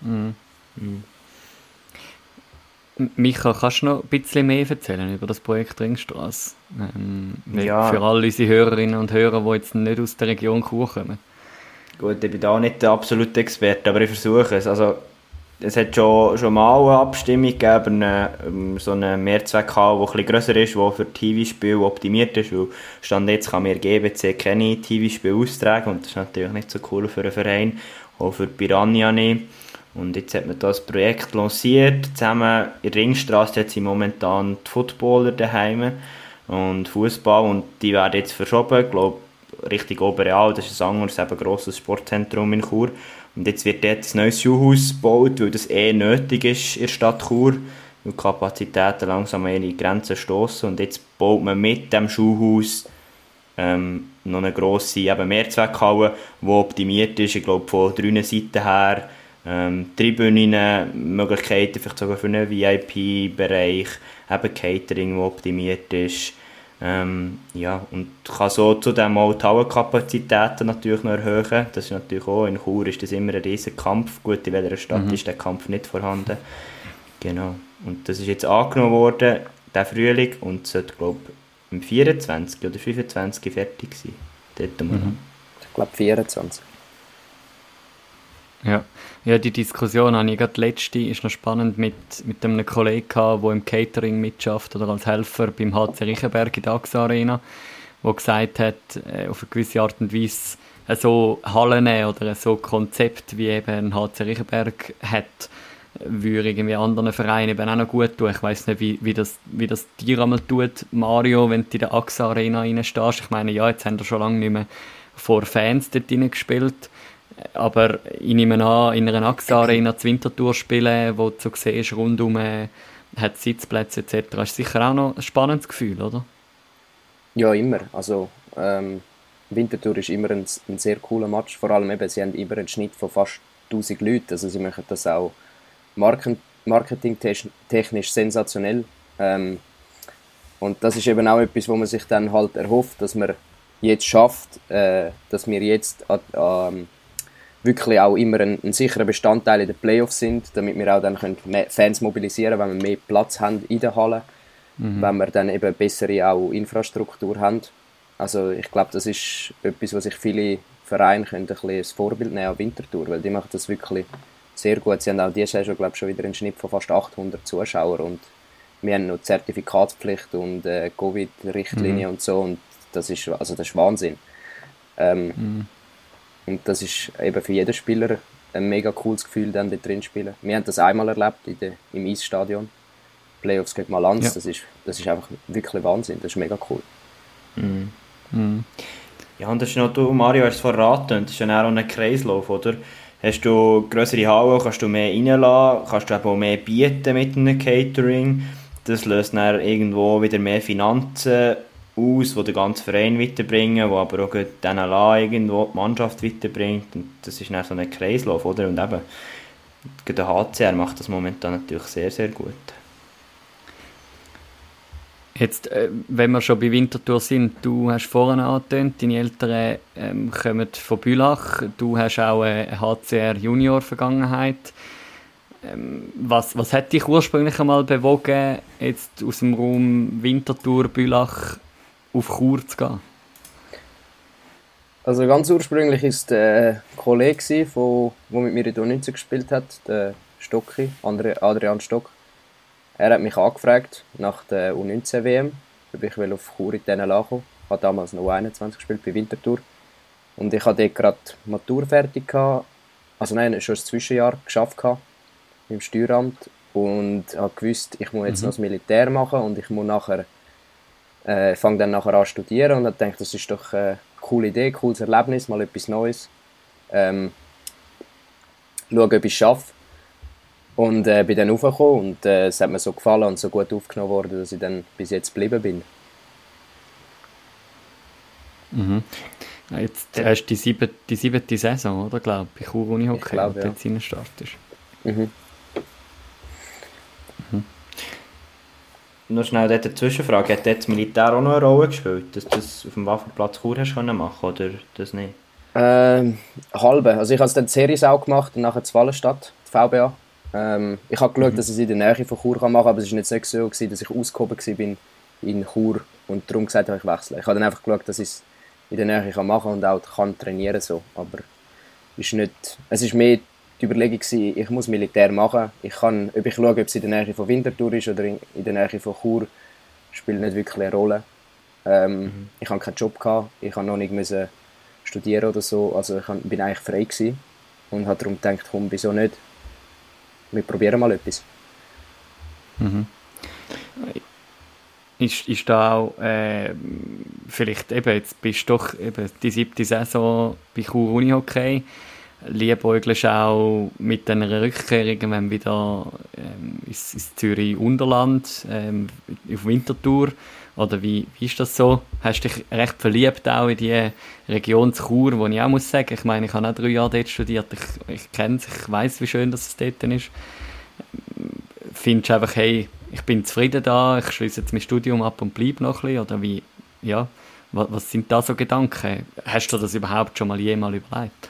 Mhm. Mhm. Micha, kannst du noch ein bisschen mehr erzählen über das Projekt Ringstraße? Ähm, ja. Für alle unsere Hörerinnen und Hörer, die jetzt nicht aus der Region Chur kommen. Gut, ich bin da nicht der absolute Experte, aber ich versuche es. Also, es hat schon, schon mal eine Abstimmung gegeben, eine, ähm, so eine Mehrzweckhalle, die etwas grösser ist, die für TV-Spiele optimiert ist, weil Stand jetzt kann mir GBC keine TV-Spiele austragen und das ist natürlich nicht so cool für einen Verein, auch für Piranha nicht. Und jetzt hat man das Projekt lanciert, zusammen in der Ringstraße hat sie momentan die Footballer daheim und Fußball und die werden jetzt verschoben, ich glaube Richtung Oberreal, das ist ein anderes, eben grosses Sportzentrum in Chur. Und jetzt wird dort ein neues Schulhaus gebaut, weil das eh nötig ist in der Stadt Chur, weil die Kapazitäten langsam an ihre Grenzen stoßen. Und jetzt baut man mit dem Schulhaus ähm, noch eine grosse eben Mehrzweckhalle, die optimiert ist, ich glaube von drei Seiten her. Ähm, Tribünen, Möglichkeiten vielleicht sogar für einen VIP-Bereich, eben Catering, das optimiert ist. Ähm, ja, und kann so zudem auch die Hallenkapazitäten natürlich noch erhöhen. Das ist natürlich auch, in Chur ist das immer ein riesen Kampf. Gut, in welcher Stadt mhm. ist der Kampf nicht vorhanden. Genau. Und das ist jetzt angenommen worden, der Frühling, und sollte, glaube ich, im 24 oder 25 fertig sein. Dort mhm. Ich glaube 24. Ja. ja, die Diskussion habe ich gerade letzte, ist noch spannend, mit, mit einem Kollegen der im Catering mitschafft oder als Helfer beim HC Riechenberg in der AXA Arena, der gesagt hat, äh, auf eine gewisse Art und Weise äh, so Hallen oder so Konzept wie eben ein HC Riechenberg hat, würde irgendwie anderen Vereinen eben auch noch gut tun. Ich weiß nicht, wie, wie, das, wie das dir einmal tut, Mario, wenn du in der AXA Arena reinstehst. Ich meine, ja, jetzt haben wir schon lange nicht mehr vor Fans dort gespielt aber ich nehme an, in einer AXA Arena zu Winterthur spielen, wo du siehst, rundum äh, hat Sitzplätze etc., ist sicher auch noch ein spannendes Gefühl, oder? Ja, immer. Also ähm, Winterthur ist immer ein, ein, sehr cooler Match, vor allem eben, sie haben immer einen Schnitt von fast 1000 Leuten, also sie machen das auch marketingtechnisch sensationell. Ähm, und das ist eben auch etwas, wo man sich dann halt erhofft, dass man jetzt schafft, äh, dass wir jetzt an, an wirklich auch immer ein, ein sicherer Bestandteil in den Playoffs sind, damit wir auch dann können Fans mobilisieren können, wenn wir mehr Platz haben in der Halle, mhm. wenn wir dann eben bessere auch Infrastruktur haben. Also ich glaube, das ist etwas, was sich viele Vereine können ein bisschen als Vorbild nehmen an Winterthur, weil die machen das wirklich sehr gut. Sie haben auch diese Saison, glaube ich, schon wieder einen Schnitt von fast 800 Zuschauern und wir haben noch Zertifikatspflicht und äh, Covid-Richtlinie mhm. und so und das ist, also das ist Wahnsinn. Ähm, mhm. Und das ist eben für jeden Spieler ein mega cooles Gefühl, dann da drin zu spielen. Wir haben das einmal erlebt in der, im Eisstadion. Playoffs gegen Malanz, ja. das, ist, das ist einfach wirklich Wahnsinn, das ist mega cool. Mhm. Mhm. Ja, und das ist noch, du Mario hast es verraten, das ist ja auch ein Kreislauf, oder? Hast du größere Hallen, kannst du mehr reinlassen, kannst du eben auch mehr bieten mit einem Catering. Das löst dann irgendwo wieder mehr Finanzen aus, die den ganzen Verein weiterbringen, wo aber auch dann irgendwo die Mannschaft weiterbringt. Und das ist dann so ein Kreislauf, oder? Und eben, der HCR macht das momentan natürlich sehr, sehr gut. Jetzt, äh, wenn wir schon bei Winterthur sind, du hast vorhin angetönt, deine Eltern ähm, kommen von Bülach, du hast auch eine HCR-Junior-Vergangenheit. Ähm, was, was hat dich ursprünglich einmal bewogen, jetzt aus dem Raum Winterthur, Bülach auf Chur zu gehen? Also ganz ursprünglich war der Kollege, der mit mir in der U19 gespielt hat, der Stocki, Adrian Stock. Er hat mich angefragt nach der U19-WM, ob ich auf Chur in diesen kommen Ich habe damals noch U21 gespielt bei Winterthur. Und ich hatte dort gerade Matur fertig. Gehabt. Also nein, schon ein Zwischenjahr geschafft gehabt, im Steueramt. Und habe gewusst, ich muss jetzt mhm. noch das Militär machen und ich muss nachher äh, fange dann nachher an zu studieren und dann denke das ist doch eine coole Idee, cooles Erlebnis, mal etwas Neues. Ähm, schauen, ob ich es schaffe. Und äh, bin dann raufgekommen und äh, es hat mir so gefallen und so gut aufgenommen worden, dass ich dann bis jetzt geblieben bin. Mhm. Jetzt hast du die siebte, die siebte Saison, oder? Glaube ich, bei Chur Unihockey, glaube, ja. jetzt startest. Mhm. Nur schnell dort eine Zwischenfrage. Hat das Militär auch noch eine Rolle gespielt, dass du das auf dem Waffenplatz Chur hast können machen oder das nicht? Ähm, halbe. Also ich habe es dann Series auch gemacht und nachher Wallenstadt, die VBA. Ähm, ich habe geschaut, mhm. dass ich es in der Nähe von Chur machen kann, aber es war nicht so, gewesen, dass ich ausgehoben war in Chur und darum gesagt habe, ich wechsle. Ich habe dann einfach geschaut, dass ich es in der Nähe kann machen und auch kann trainieren so. Aber ist nicht, es ist mehr die Überlegung gewesen, ich muss Militär machen. Ich kann, ob ich schaue, ob es in der Nähe von Winterthur ist oder in, in der Nähe von Chur, spielt nicht wirklich eine Rolle. Ähm, mhm. Ich hatte keinen Job, gehabt, ich habe noch nicht müssen studieren oder so, also ich bin eigentlich frei gewesen und habe darum gedacht, komm, wieso nicht? Wir probieren mal etwas. Mhm. Ist, ist da auch äh, vielleicht eben, jetzt bist du doch eben die siebte Saison bei Chur Unihockey, liebäugelst auch mit einer Rückkehr irgendwann wieder ähm, ins, ins Zürich Unterland ähm, auf Winterthur oder wie, wie ist das so? Hast du dich recht verliebt auch in die Region Chur, wo ich auch muss sagen, ich meine, ich habe auch drei Jahre dort studiert, ich, ich kenne es, ich weiß, wie schön das dort ist. Findest du einfach, hey, ich bin zufrieden da, ich schließe jetzt mein Studium ab und bleibe noch ein bisschen, oder wie, ja, was, was sind da so Gedanken? Hast du das überhaupt schon mal jemals überlegt?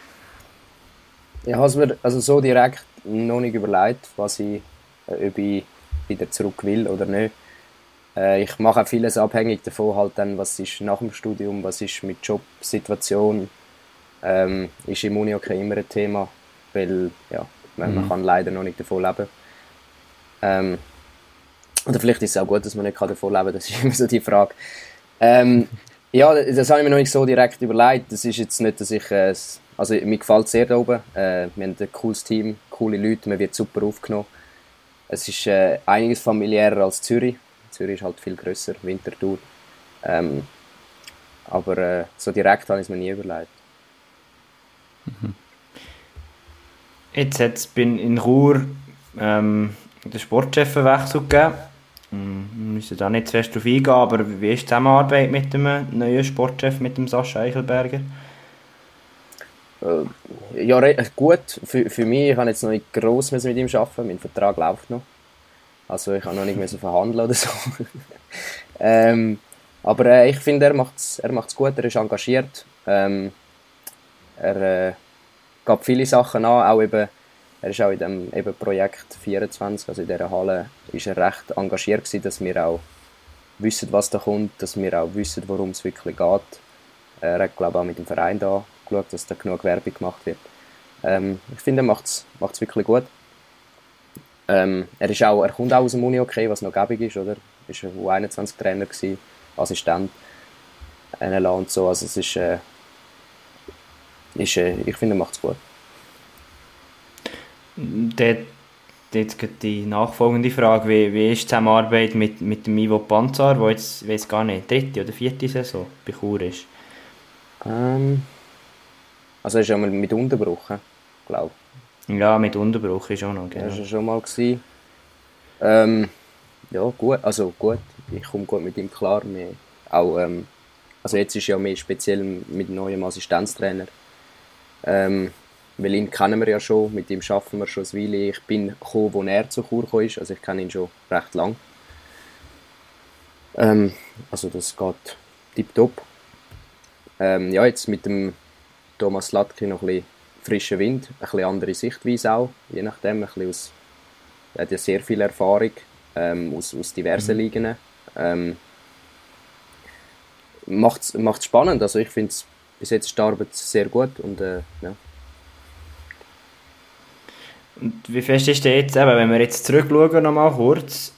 Ich habe es mir also so direkt noch nicht überlegt, was ich, äh, ob ich wieder zurück will oder nicht. Äh, ich mache auch vieles abhängig davon, halt dann, was ist nach dem Studium, was ist mit Jobsituation. Ähm, ist im Uni okay immer ein Thema, weil ja, man, mhm. kann leider noch nicht davon leben. Ähm, oder vielleicht ist es auch gut, dass man nicht davon leben kann, das ist immer so die Frage. Ähm, ja, das habe ich mir noch nicht so direkt überlegt. Das ist jetzt nicht, dass ich... Äh, also mir gefällt es sehr da oben. Äh, wir haben ein cooles Team, coole Leute, man wird super aufgenommen. Es ist äh, einiges familiärer als Zürich. Zürich ist halt viel grösser, Winterthur. Ähm, aber äh, so direkt habe ich es mir nie überlegt. Mhm. Jetzt hat es in Chur ähm, den Sportchefwechsel gegeben. Wir müssen da nicht zuerst darauf eingehen, aber wie ist die Zusammenarbeit mit dem neuen Sportchef, mit dem Sascha Eichelberger? Äh, ja, gut. Für, für mich, ich habe jetzt noch nicht gross mit ihm arbeiten, mein Vertrag läuft noch. Also ich habe noch nicht müssen verhandeln oder so. ähm, aber äh, ich finde, er macht es er macht's gut, er ist engagiert. Ähm, er äh, gab viele Sachen an, auch eben, er ist auch in dem eben Projekt 24, also in dieser Halle, ist er recht engagiert gewesen, dass wir auch wissen, was da kommt, dass wir auch wissen, worum es wirklich geht. Er hat, glaube ich, auch mit dem Verein da geschaut, dass da genug Werbung gemacht wird. Ähm, ich finde, er macht es wirklich gut. Ähm, er, ist auch, er kommt auch aus dem Uni okay, was noch gäbig ist, oder? Er war U21-Trainer, Assistent, NLA und so. Also es ist, äh, ist äh, ich finde, er macht es gut. Dort, jetzt die nachfolgende Frage, wie, wie ist die Zusammenarbeit mit, mit dem Ivo Panzar, der jetzt, weiß gar nicht, dritte oder vierte Saison bei Chur ist? Ähm, also er ist ja mal mit Unterbruch, glaube ich. Ja, mit Unterbruch ist auch noch, genau. Das war schon mal. Gewesen. Ähm, ja, gut, also gut, ich komme gut mit ihm klar. Wir auch, ähm, also jetzt ist ja mehr speziell mit neuem Assistenztrainer. Ähm, weil ihn kennen wir ja schon, mit ihm arbeiten wir schon ein Weile. Ich bin gekommen, wo er zu Chur gekommen ist, also ich kenne ihn schon recht lang. Ähm, also das geht tipptopp. Ähm, ja, jetzt mit dem Thomas Latke noch ein bisschen frischen Wind, ein bisschen andere Sichtweise auch, je nachdem, ein bisschen aus, er hat ja sehr viel Erfahrung ähm, aus, aus diversen mhm. Ligen. Ähm, macht es spannend, also ich finde bis jetzt ist die Arbeit sehr gut und äh, ja. Und wie fest ist der jetzt, eben, wenn wir jetzt zurückschauen nochmal kurz,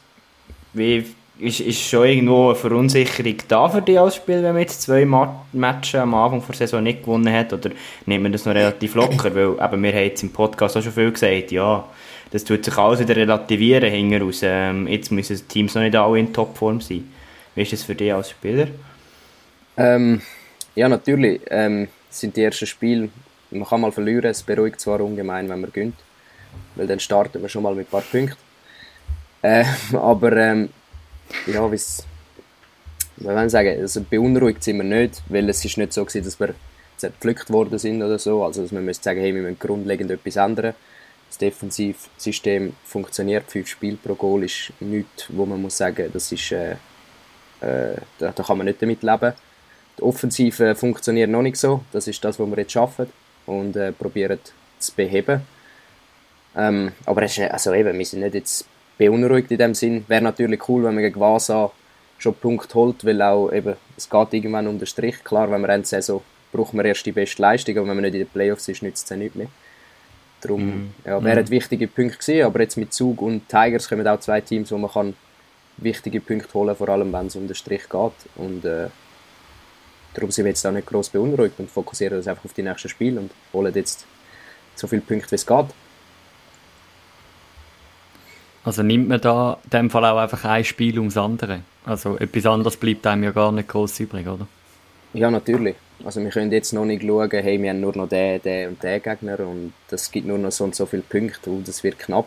wie ist, ist schon irgendwo eine Verunsicherung da für dich als Spiel, wenn man jetzt zwei Matches am Anfang der Saison nicht gewonnen hat? Oder nimmt man das noch relativ locker? Weil eben, wir haben jetzt im Podcast auch schon viel gesagt, ja, das tut sich alles wieder relativieren hinten. Ähm, jetzt müssen die Teams noch nicht alle in Topform sein. Wie ist das für dich als Spieler? Ähm, ja, natürlich. Ähm, sind die ersten Spiele, man kann mal verlieren, es beruhigt zwar ungemein, wenn man gönnt, weil dann starten wir schon mal mit ein paar Punkten. Äh, aber ähm, ja, wie wir sagen, also beunruhigt sind wir nicht, weil es ist nicht so gewesen, dass wir zerpflückt worden sind oder so, also dass man müsste sagen, hey, wir müssen grundlegend etwas ändern. Das Defensivsystem funktioniert, fünf Spiele pro Goal ist nichts, wo man muss sagen, das ist, äh, äh, da, da, kann man nicht damit leben. Die Offensive funktioniert noch nicht so, das ist das, was wir jetzt schaffen und äh, probieren zu beheben. Ähm, aber es ist, also eben, wir sind nicht jetzt beunruhigt in dem Sinn. Wäre natürlich cool, wenn man gegen Vasa schon Punkt holt, weil auch eben, es geht irgendwann um den Strich. Klar, wenn man Saison braucht man erst die beste Leistung, aber wenn man nicht in den Playoffs ist, nützt es ja nichts mehr. Darum mhm. ja, wären mhm. wichtige Punkte gewesen, aber jetzt mit Zug und Tigers kommen auch zwei Teams, wo man kann wichtige Punkte holen, vor allem wenn es um den Strich geht. Und äh, darum sind wir jetzt auch nicht groß beunruhigt und fokussieren uns einfach auf die nächsten Spiele und holen jetzt so viele Punkte, wie es geht. Also nimmt man da in dem Fall auch einfach ein Spiel ums andere? Also etwas anderes bleibt einem ja gar nicht groß übrig, oder? Ja, natürlich. Also wir können jetzt noch nicht schauen, hey, wir haben nur noch den, den und den Gegner und das gibt nur noch so und so viele Punkte und das wird knapp.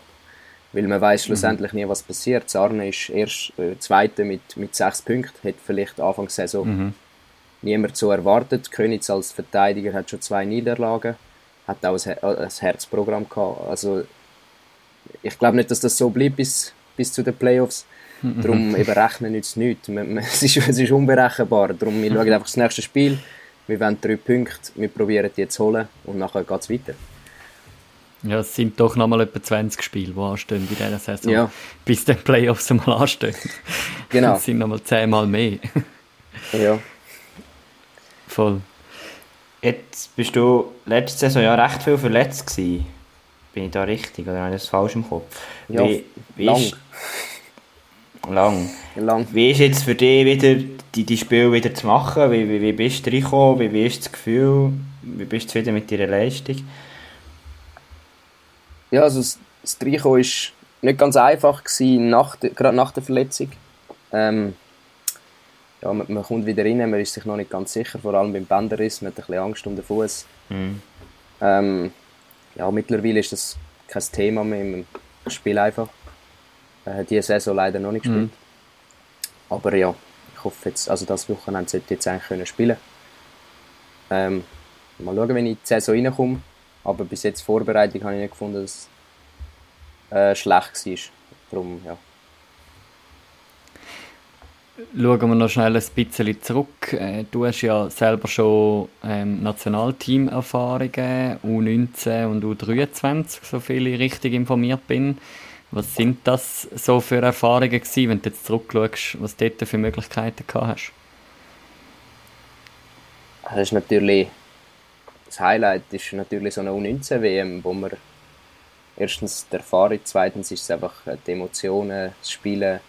Weil man weiß schlussendlich mhm. nie, was passiert. Sarne ist erst äh, Zweiter mit, mit sechs Punkten, hat vielleicht Anfangssaison mhm. niemand so erwartet. Königs als Verteidiger hat schon zwei Niederlagen, hat auch ein, ein Herzprogramm gehabt. Also ich glaube nicht, dass das so bleibt bis, bis zu den Playoffs. Mhm. Darum eben rechnen nützt nichts. Es ist, es ist unberechenbar. Darum, wir schauen einfach das nächste Spiel. Wir wollen drei Punkte, wir probieren die zu holen und nachher geht es weiter. Ja, es sind doch nochmal etwa 20 Spiele, die anstehen in dieser Saison, ja. bis die Playoffs mal anstehen. Genau. Es sind nochmal 10 Mal mehr. ja. Voll. Jetzt bist du letzte Saison ja recht viel verletzt gewesen. Bin ich da richtig oder habe ich das falsch im Kopf? Ja, wie, wie lang. Ist, lang. lang. Wie ist jetzt für dich wieder die, die Spiele wieder zu machen? Wie, wie, wie bist du reingekommen? Wie, wie ist das Gefühl? Wie bist du zufrieden mit deiner Leistung? Ja, also das, das Reinkommen war nicht ganz einfach, gewesen, nach de, gerade nach der Verletzung. Ähm, ja, man, man, kommt wieder rein, man ist sich noch nicht ganz sicher, vor allem beim Bänderriss, man hat ein bisschen Angst um den Fuß. Mhm. Ähm, ja, mittlerweile ist das kein Thema mehr. Ich spiele einfach. Äh, diese Saison leider noch nicht gespielt. Mhm. Aber ja, ich hoffe jetzt, also das Wochenende sollte ich jetzt eigentlich können spielen. Ähm, mal schauen, wenn ich in die Saison reinkomme. Aber bis jetzt Vorbereitung habe ich nicht gefunden, dass es äh, schlecht war. Darum, ja. Schauen wir noch schnell ein bisschen zurück. Äh, du hast ja selber schon ähm, Nationalteam-Erfahrungen, U19 und U23, so viel ich richtig informiert bin. Was sind das so für Erfahrungen gewesen, wenn du jetzt zurückschaust, was du dort für Möglichkeiten gehabt hast? Das ist natürlich das Highlight ist natürlich so eine U19-WM, wo man erstens die Erfahrung, zweitens ist es einfach die Emotionen, das Spielen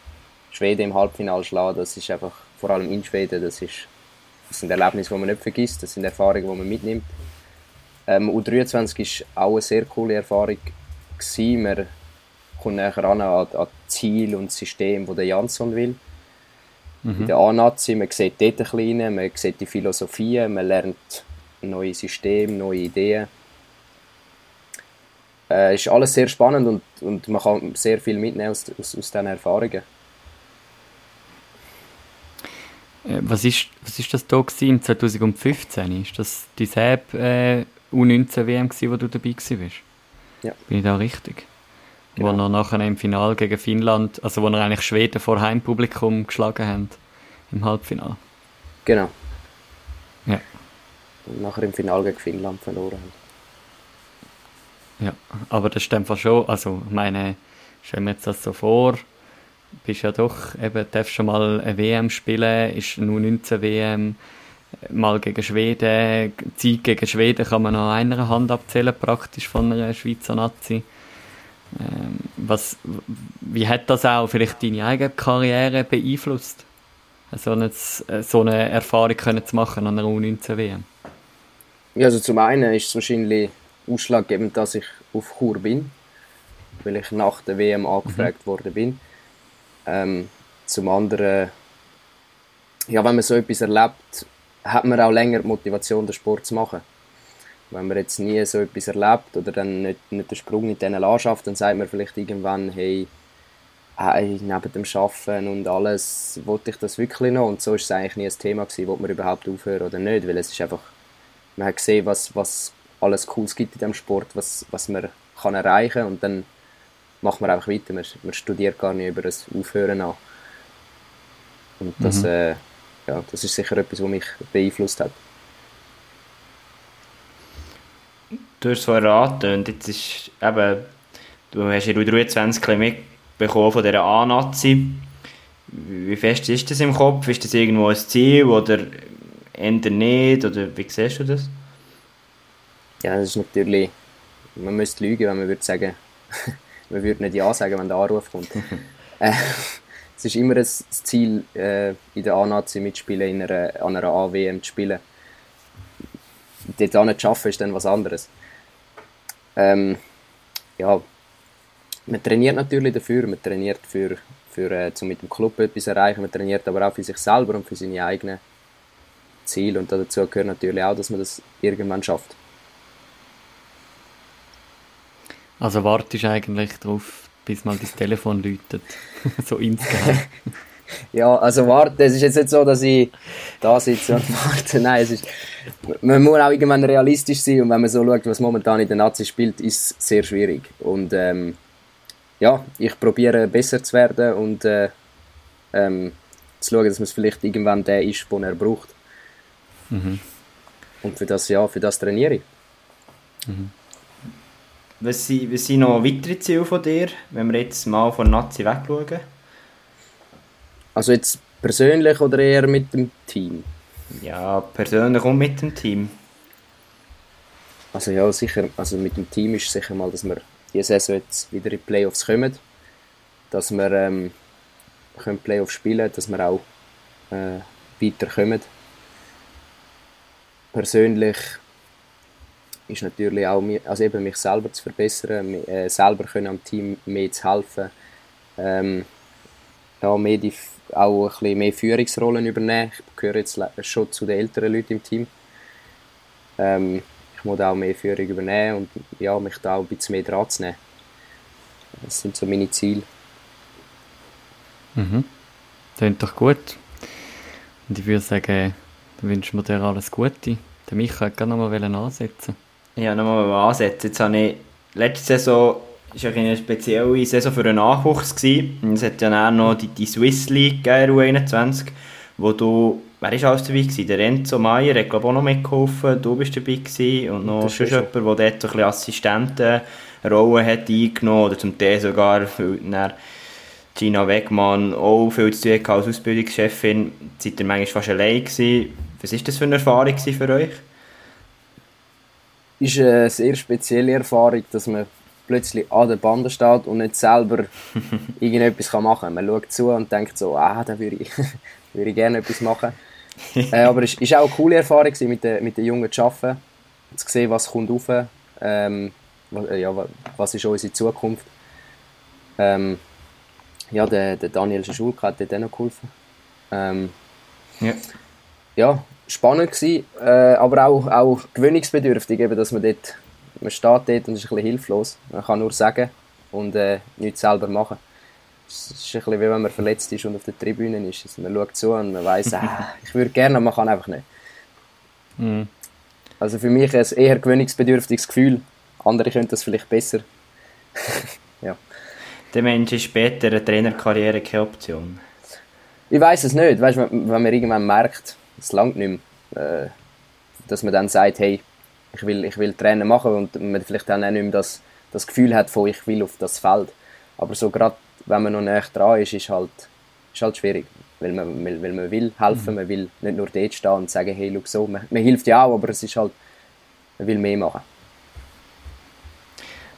Schweden im Halbfinale schlagen, das ist einfach, vor allem in Schweden, das, ist, das sind Erlebnisse, die man nicht vergisst, das sind Erfahrungen, die man mitnimmt. Ähm, U23 war auch eine sehr coole Erfahrung. Gewesen. Man kommt näher an, an, an Ziel und das System, das der Jansson will. Mhm. In der A-Nazi, man sieht dort ein bisschen, man sieht die Philosophie, man lernt neue Systeme, neue Ideen. Äh, ist alles sehr spannend und, und man kann sehr viel mitnehmen aus, aus, aus diesen Erfahrungen. Äh, was ist, was ist das da gewesen, 2015? Ist das die SEB äh, U19 WM gewesen, wo du dabei gewesen bist? Ja. Bin ich da richtig? Genau. Wo er nachher im Finale gegen Finnland, also wo er eigentlich Schweden vor Heimpublikum geschlagen haben im Halbfinale. Genau. Ja. Und nachher im Finale gegen Finnland verloren haben. Ja, aber das stimmt schon, also ich meine, stellen wir jetzt das so vor, bist ja doch, eben, darfst schon mal eine WM spielen, ist nur 19 WM, mal gegen Schweden, Zeit gegen Schweden kann man noch einer Hand abzählen, praktisch von einer Schweizer Nazi. Ähm, was, wie hat das auch vielleicht deine eigene Karriere beeinflusst? So eine, so eine Erfahrung können zu machen an einer U19 WM? Ja, also zum einen ist es wahrscheinlich ausschlaggebend, dass ich auf Chur bin, weil ich nach der WM angefragt mhm. worden bin. Ähm, zum anderen, ja, wenn man so etwas erlebt, hat man auch länger die Motivation, den Sport zu machen. Wenn man jetzt nie so etwas erlebt oder dann nicht, nicht den Sprung in diese Landschaft, dann sagt man vielleicht irgendwann, hey, hey neben dem Arbeiten und alles, wollte ich das wirklich noch? Und so war es eigentlich nie ein Thema ob man überhaupt aufhören oder nicht, weil es ist einfach, man hat gesehen, was, was alles Cooles gibt in diesem Sport, was, was man kann erreichen kann und dann macht man einfach weiter. Man, man studiert gar nicht über das Aufhören an. Und das, mhm. äh, ja, das ist sicher etwas, was mich beeinflusst hat. Du hast es vorhin erraten und jetzt ist eben, du hast ja 23 mitbekommen von dieser A-Nazi. Wie fest ist das im Kopf? Ist das irgendwo ein Ziel oder eher nicht? Oder wie siehst du das? Ja, das ist natürlich man müsste lügen, wenn man würde sagen, man würde nicht Ja sagen, wenn der Anruf kommt. äh, es ist immer ein Ziel, äh, in der A-Nazi mitspielen, in einer, an einer AWM zu spielen. Dort auch nicht zu arbeiten, ist dann was anderes. Ähm, ja, man trainiert natürlich dafür, man trainiert für, für äh, um mit dem Club etwas zu erreichen, man trainiert aber auch für sich selber und für seine eigenen Ziele und dazu gehört natürlich auch, dass man das irgendwann schafft. Also wartest du eigentlich darauf, bis mal das Telefon läutet, so insgeheim? ja, also warte, es ist jetzt nicht so, dass ich da sitze und warte, nein, es ist, man muss auch irgendwann realistisch sein und wenn man so schaut, was momentan in der Nazi spielt, ist es sehr schwierig und ähm, ja, ich probiere besser zu werden und äh, ähm, zu schauen, dass man es vielleicht irgendwann der ist, den er braucht. Mhm. Und für das, ja, für das trainiere ich. Mhm. Was sind, was sind noch weitere Ziele von dir, wenn wir jetzt mal von Nazi wegschauen? Also jetzt persönlich oder eher mit dem Team? Ja, persönlich und mit dem Team. Also ja, sicher, also mit dem Team ist sicher mal, dass wir diese Saison jetzt wieder in die Playoffs kommen, dass wir ähm, können Playoffs spielen dass wir auch äh, weiterkommen. Persönlich ist natürlich auch also eben mich selber zu verbessern, äh, selber können am Team mehr zu helfen, ähm, ja, mehr die, auch ein bisschen mehr Führungsrollen übernehmen. Ich gehöre jetzt schon zu den älteren Leuten im Team. Ähm, ich muss auch mehr Führung übernehmen und ja, mich da auch ein bisschen mehr dran zu nehmen. Das sind so meine Ziele. Mhm. Klingt doch gut. Und ich würde sagen, dann wünschen wir dir alles Gute. Der Micha wollte gerne noch mal ansetzen. Ja, nochmal ansetzen. Jetzt habe ich letzte Saison war eine spezielle Saison für einen Nachwuchs. Gewesen. Es hat ja auch noch die, die Swiss League U21, wo du, wer war alles dabei gewesen? Der Enzo Meier hat glaube auch noch mitgeholfen, du bist dabei gewesen und noch schon jemand, der dort so ein bisschen Assistentenrolle hat eingenommen oder zum Teil sogar, weil Gina Wegmann auch viel zu tun als Ausbildungschefin, seid ihr manchmal fast allein gewesen. Was war das für eine Erfahrung für euch? Ist eine sehr spezielle Erfahrung, dass man plötzlich an der Bande steht und nicht selber irgendetwas machen kann. Man schaut zu und denkt so, ah, da würde ich, würde ich gerne etwas machen. äh, aber es war auch eine coole Erfahrung, mit den, mit den Jungen zu arbeiten, zu sehen, was kommt rauf, ähm, was, ja, was ist unsere Zukunft. Ähm, ja, der, der Daniel Schulke hat dort auch noch geholfen. Ähm, ja. ja, spannend gewesen, äh, aber auch, auch gewöhnungsbedürftig, eben, dass man dort, man steht dort und ist ein bisschen hilflos. Man kann nur sagen und äh, nichts selber machen. Es ist ein bisschen wie wenn man verletzt ist und auf der Tribüne ist. Also man schaut zu und man weiß, äh, ich würde gerne, aber man kann einfach nicht. Mhm. Also für mich ein eher gewöhnungsbedürftiges Gefühl. Andere können das vielleicht besser. ja. Der Mensch ist später eine Trainerkarriere keine Option. Ich weiß es nicht. Weißt, wenn, wenn man irgendwann merkt, es langt nicht mehr, äh, dass man dann sagt, hey, ich will, ich will Trainer machen und man vielleicht dann auch nicht mehr das, das Gefühl hat von, ich will auf das Feld. Aber so gerade, wenn man noch näher dran ist, ist halt, ist halt schwierig. Weil man, weil, weil man will helfen, mhm. man will nicht nur dort stehen und sagen, hey, schau so, man, man hilft ja auch, aber es ist halt, man will mehr machen.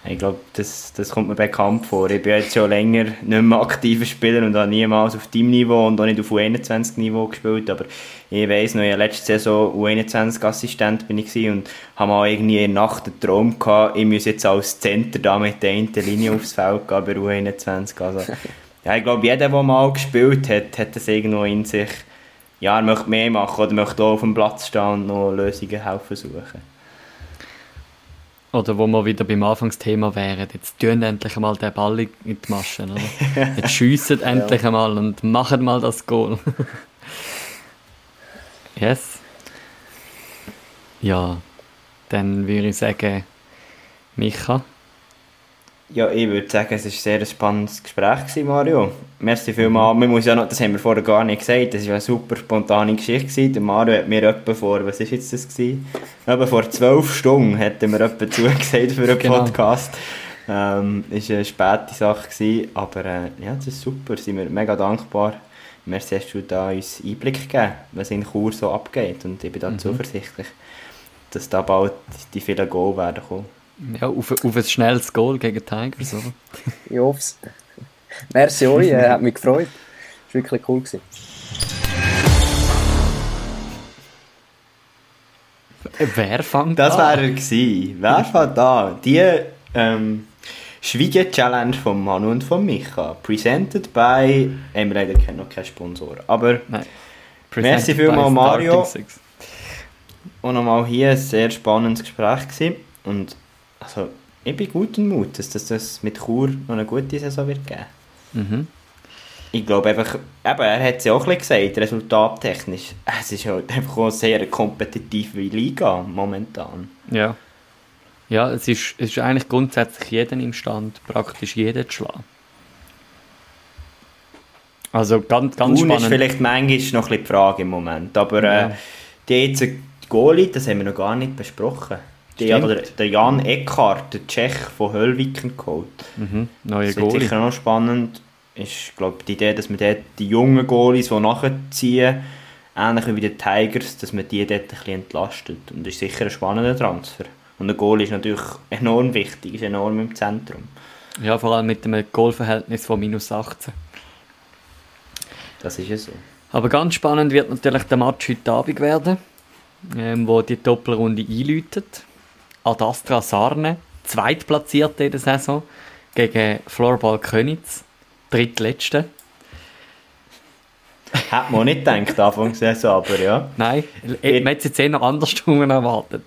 Ich glaube, das, das kommt mir bekannt vor. Ich bin jetzt schon länger nicht mehr aktiver Spieler und habe niemals auf Teamniveau und auch nicht auf U21-Niveau gespielt. Aber ich weiss noch, in der letzten Saison U21-Assistent bin ich und habe mal irgendwie in der Nacht den Traum gehabt, ich muss jetzt als Center da mit der einen Linie aufs Feld gehen bei U21. Also, ja, ich glaube, jeder, der mal gespielt hat, hat das irgendwo in sich. Ja, er möchte mehr machen oder möchte auch auf dem Platz stehen und noch Lösungen helfen suchen. Oder wo wir wieder beim Anfangsthema wären, jetzt tun endlich einmal den Ball in die Maschen, oder? Jetzt schiessen endlich ja. einmal und machen mal das Goal. yes. Ja, dann würde ich sagen, Micha, ja, ich würde sagen, es war ein sehr spannendes Gespräch, gewesen, Mario. Merci vielmals. Man muss ja noch, das haben wir vorher gar nicht gesagt, das war eine super spontane Geschichte. Gewesen. Der Mario hat mir etwa vor, was war jetzt das? Gewesen? Etwa vor zwölf Stunden hat er mir etwa zugesagt für einen genau. Podcast. Ähm, war eine späte Sache, gewesen, aber äh, ja, das ist super, sind wir mega dankbar. Merci, hast du da uns Einblick gegeben, was in Chur so abgeht und ich bin da mhm. zuversichtlich, dass da bald die vielen Goal werden kommen. Ja, auf, auf ein schnelles Goal gegen Tigers, oder? Ich hoffe es. Merci euch, äh, hat mich gefreut. Das war wirklich cool. Gewesen. Wer fängt Das an? wäre er gewesen. Wer fängt an? Die ähm, Schwiege-Challenge von Manu und von Micha. Presented by... Wir leider keinen- noch keinen Sponsor. Aber Nein. Merci vielmals, Mario. Auch nochmal hier ein sehr spannendes Gespräch gewesen. Und also, ich bin guten Mutes, dass das mit Chur noch eine gute Saison wird geben. Mhm. Ich glaube einfach, eben, er hat es ja auch ein bisschen gesagt, resultattechnisch. Es ist halt einfach eine sehr kompetitive Liga momentan. Ja. Ja, es ist, es ist eigentlich grundsätzlich jeden imstand, praktisch jeden zu schlagen. Also ganz, ganz ist spannend. vielleicht manchmal noch ein bisschen die Frage im Moment, aber Ja. äh, die jetzt die Goalie, das haben wir noch gar nicht besprochen. Die, Stimmt. oder der Jan Eckhart, der Tschech von Höllwiken geholt. Mhm. Neue Das Goalie. sicher noch spannend. Ist, glaube die Idee, dass man dort die jungen Goalies, die nachziehen, ähnlich wie bei den Tigers, dass man die dort ein bisschen entlastet. Und das ist sicher ein spannender Transfer. Und der Goalie ist natürlich enorm wichtig, ist enorm im Zentrum. Ja, vor allem mit einem Goalverhältnis von minus 18. Das ist ja so. Aber ganz spannend wird natürlich der Match heute Abend werden, ähm, wo die Doppelrunde einläutet. Ad Astra Sarne, zweitplatzierte in der Saison, gegen Floorball Könitz, drittletzte. Hätte man nicht gedacht, Anfang der Saison, aber ja. Nein, äh, man hat es jetzt eher noch andersrum erwartet.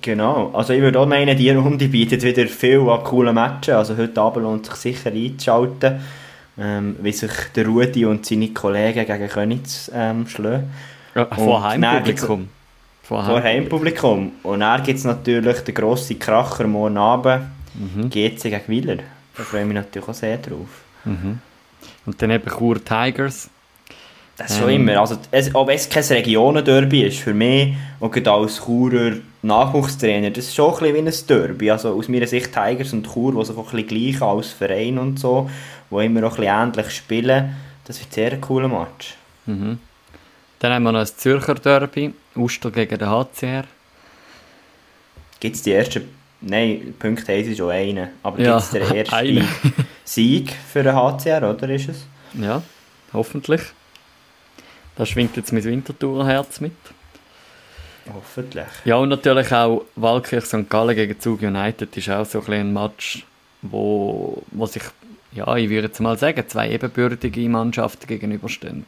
Genau. Also ich würde auch meinen, die Runde bietet wieder viel an coolen Matches. Also heute Abend lohnt sich sicher einzuschalten, ähm, wie sich der Rudi und seine Kollegen gegen Könitz ähm, schlagen. Ja, vor Heimpublikum. Vor Vor Heimpublikum. Und dann gibt es natürlich den grossen Kracher morgen Abend. Mhm. GC gegen Wieler. Da freue ich mich natürlich auch sehr drauf. Und dann eben Chur Tigers. Das ist schon Ähm. immer. Also, es, wenn es kein Regionenderby ist, für mich, und gerade als Churer Nachwuchstrainer, das ist schon ein bisschen wie ein Derby. Also aus meiner Sicht Tigers und Chur, die sich auch ein bisschen gleich als Verein und so, die immer auch ein bisschen ähnlich spielen, das wird sehr ein cooler Match. Mhm. Dann haben wir noch das Zürcher Derby, Uster gegen den HCR. Gibt es die ersten, nein, Punkt 1 ist schon einer, aber Ja, gibt es den ersten. Sieg für den HCR, oder ist es? Ja, hoffentlich. Da schwingt jetzt mein Winterthurer Herz mit. Hoffentlich. Ja, und natürlich auch Walkirch St. Gallen gegen Zug United ist auch so ein, ein Match, wo, wo sich, ja, ich würde jetzt mal sagen, zwei ebenbürtige Mannschaften gegenüberstehen.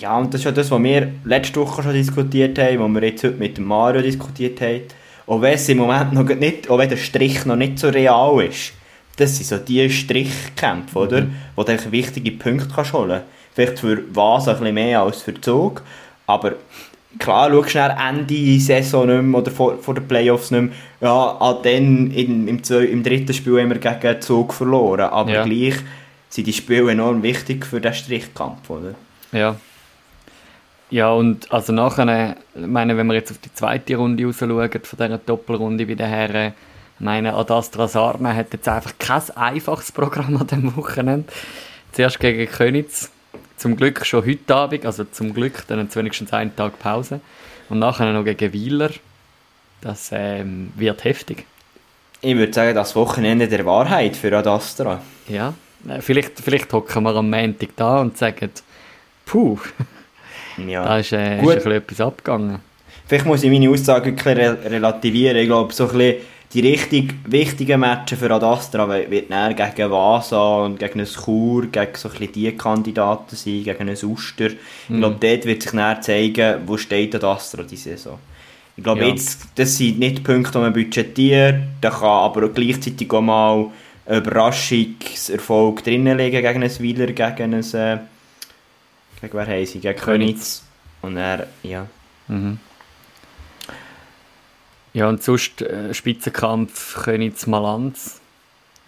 Ja, und das ist ja das, was wir letzte Woche schon diskutiert haben, was wir jetzt heute mit Mario diskutiert haben. Auch wenn es im Moment noch nicht, auch wenn der Strich noch nicht so real ist, das sind so die Strichkämpfe, oder? Wo du einfach wichtige Punkte kannst holen Vielleicht für was ein bisschen mehr als für Zug, aber klar, schau schnell Ende Saison nicht mehr oder vor, vor den Playoffs nicht mehr. Ja, ah, dann in, im, zwei, im dritten Spiel haben wir gegen Zug verloren, aber Ja. gleich sind die Spiele enorm wichtig für den Strichkampf, oder? Ja. Ja, und also nachher, ich meine, wenn wir jetzt auf die zweite Runde raus schauen, von dieser Doppelrunde bei den Herren, ich meine, Adastra Sarne hat jetzt einfach kein einfaches Programm an diesem Wochenende. Zuerst gegen Könitz, zum Glück schon heute Abend, also zum Glück, dann haben sie wenigstens einen Tag Pause. Und nachher noch gegen Wieler. Das ähm, wird heftig. Ich würde sagen, das Wochenende der Wahrheit für Adastra. Ja, äh, vielleicht, vielleicht hocken wir am Montag da und sagen, puh, Ja. da ist, äh, ist ein Gut. bisschen etwas abgegangen. Vielleicht muss ich meine Aussage ein bisschen re- relativieren. Ich glaube, so ein bisschen die richtig wichtigen Matches für Adastra we- wird näher gegen Vasa und gegen ein Chur, gegen so ein bisschen die Kandidaten sein, gegen ein Uster. Ich glaube, dort wird sich näher zeigen, wo steht Adastra diese Saison. Ich glaube, Ja. jetzt, das sind nicht die Punkte, die man budgetiert, da kann aber gleichzeitig auch mal Überraschungserfolg drinnen liegen gegen ein Wieler, gegen ein, äh, gegen wer sie, gegen Könitz. Und er, ja. Mhm. Ja, und sonst äh, Spitzenkampf Könitz-Malanz,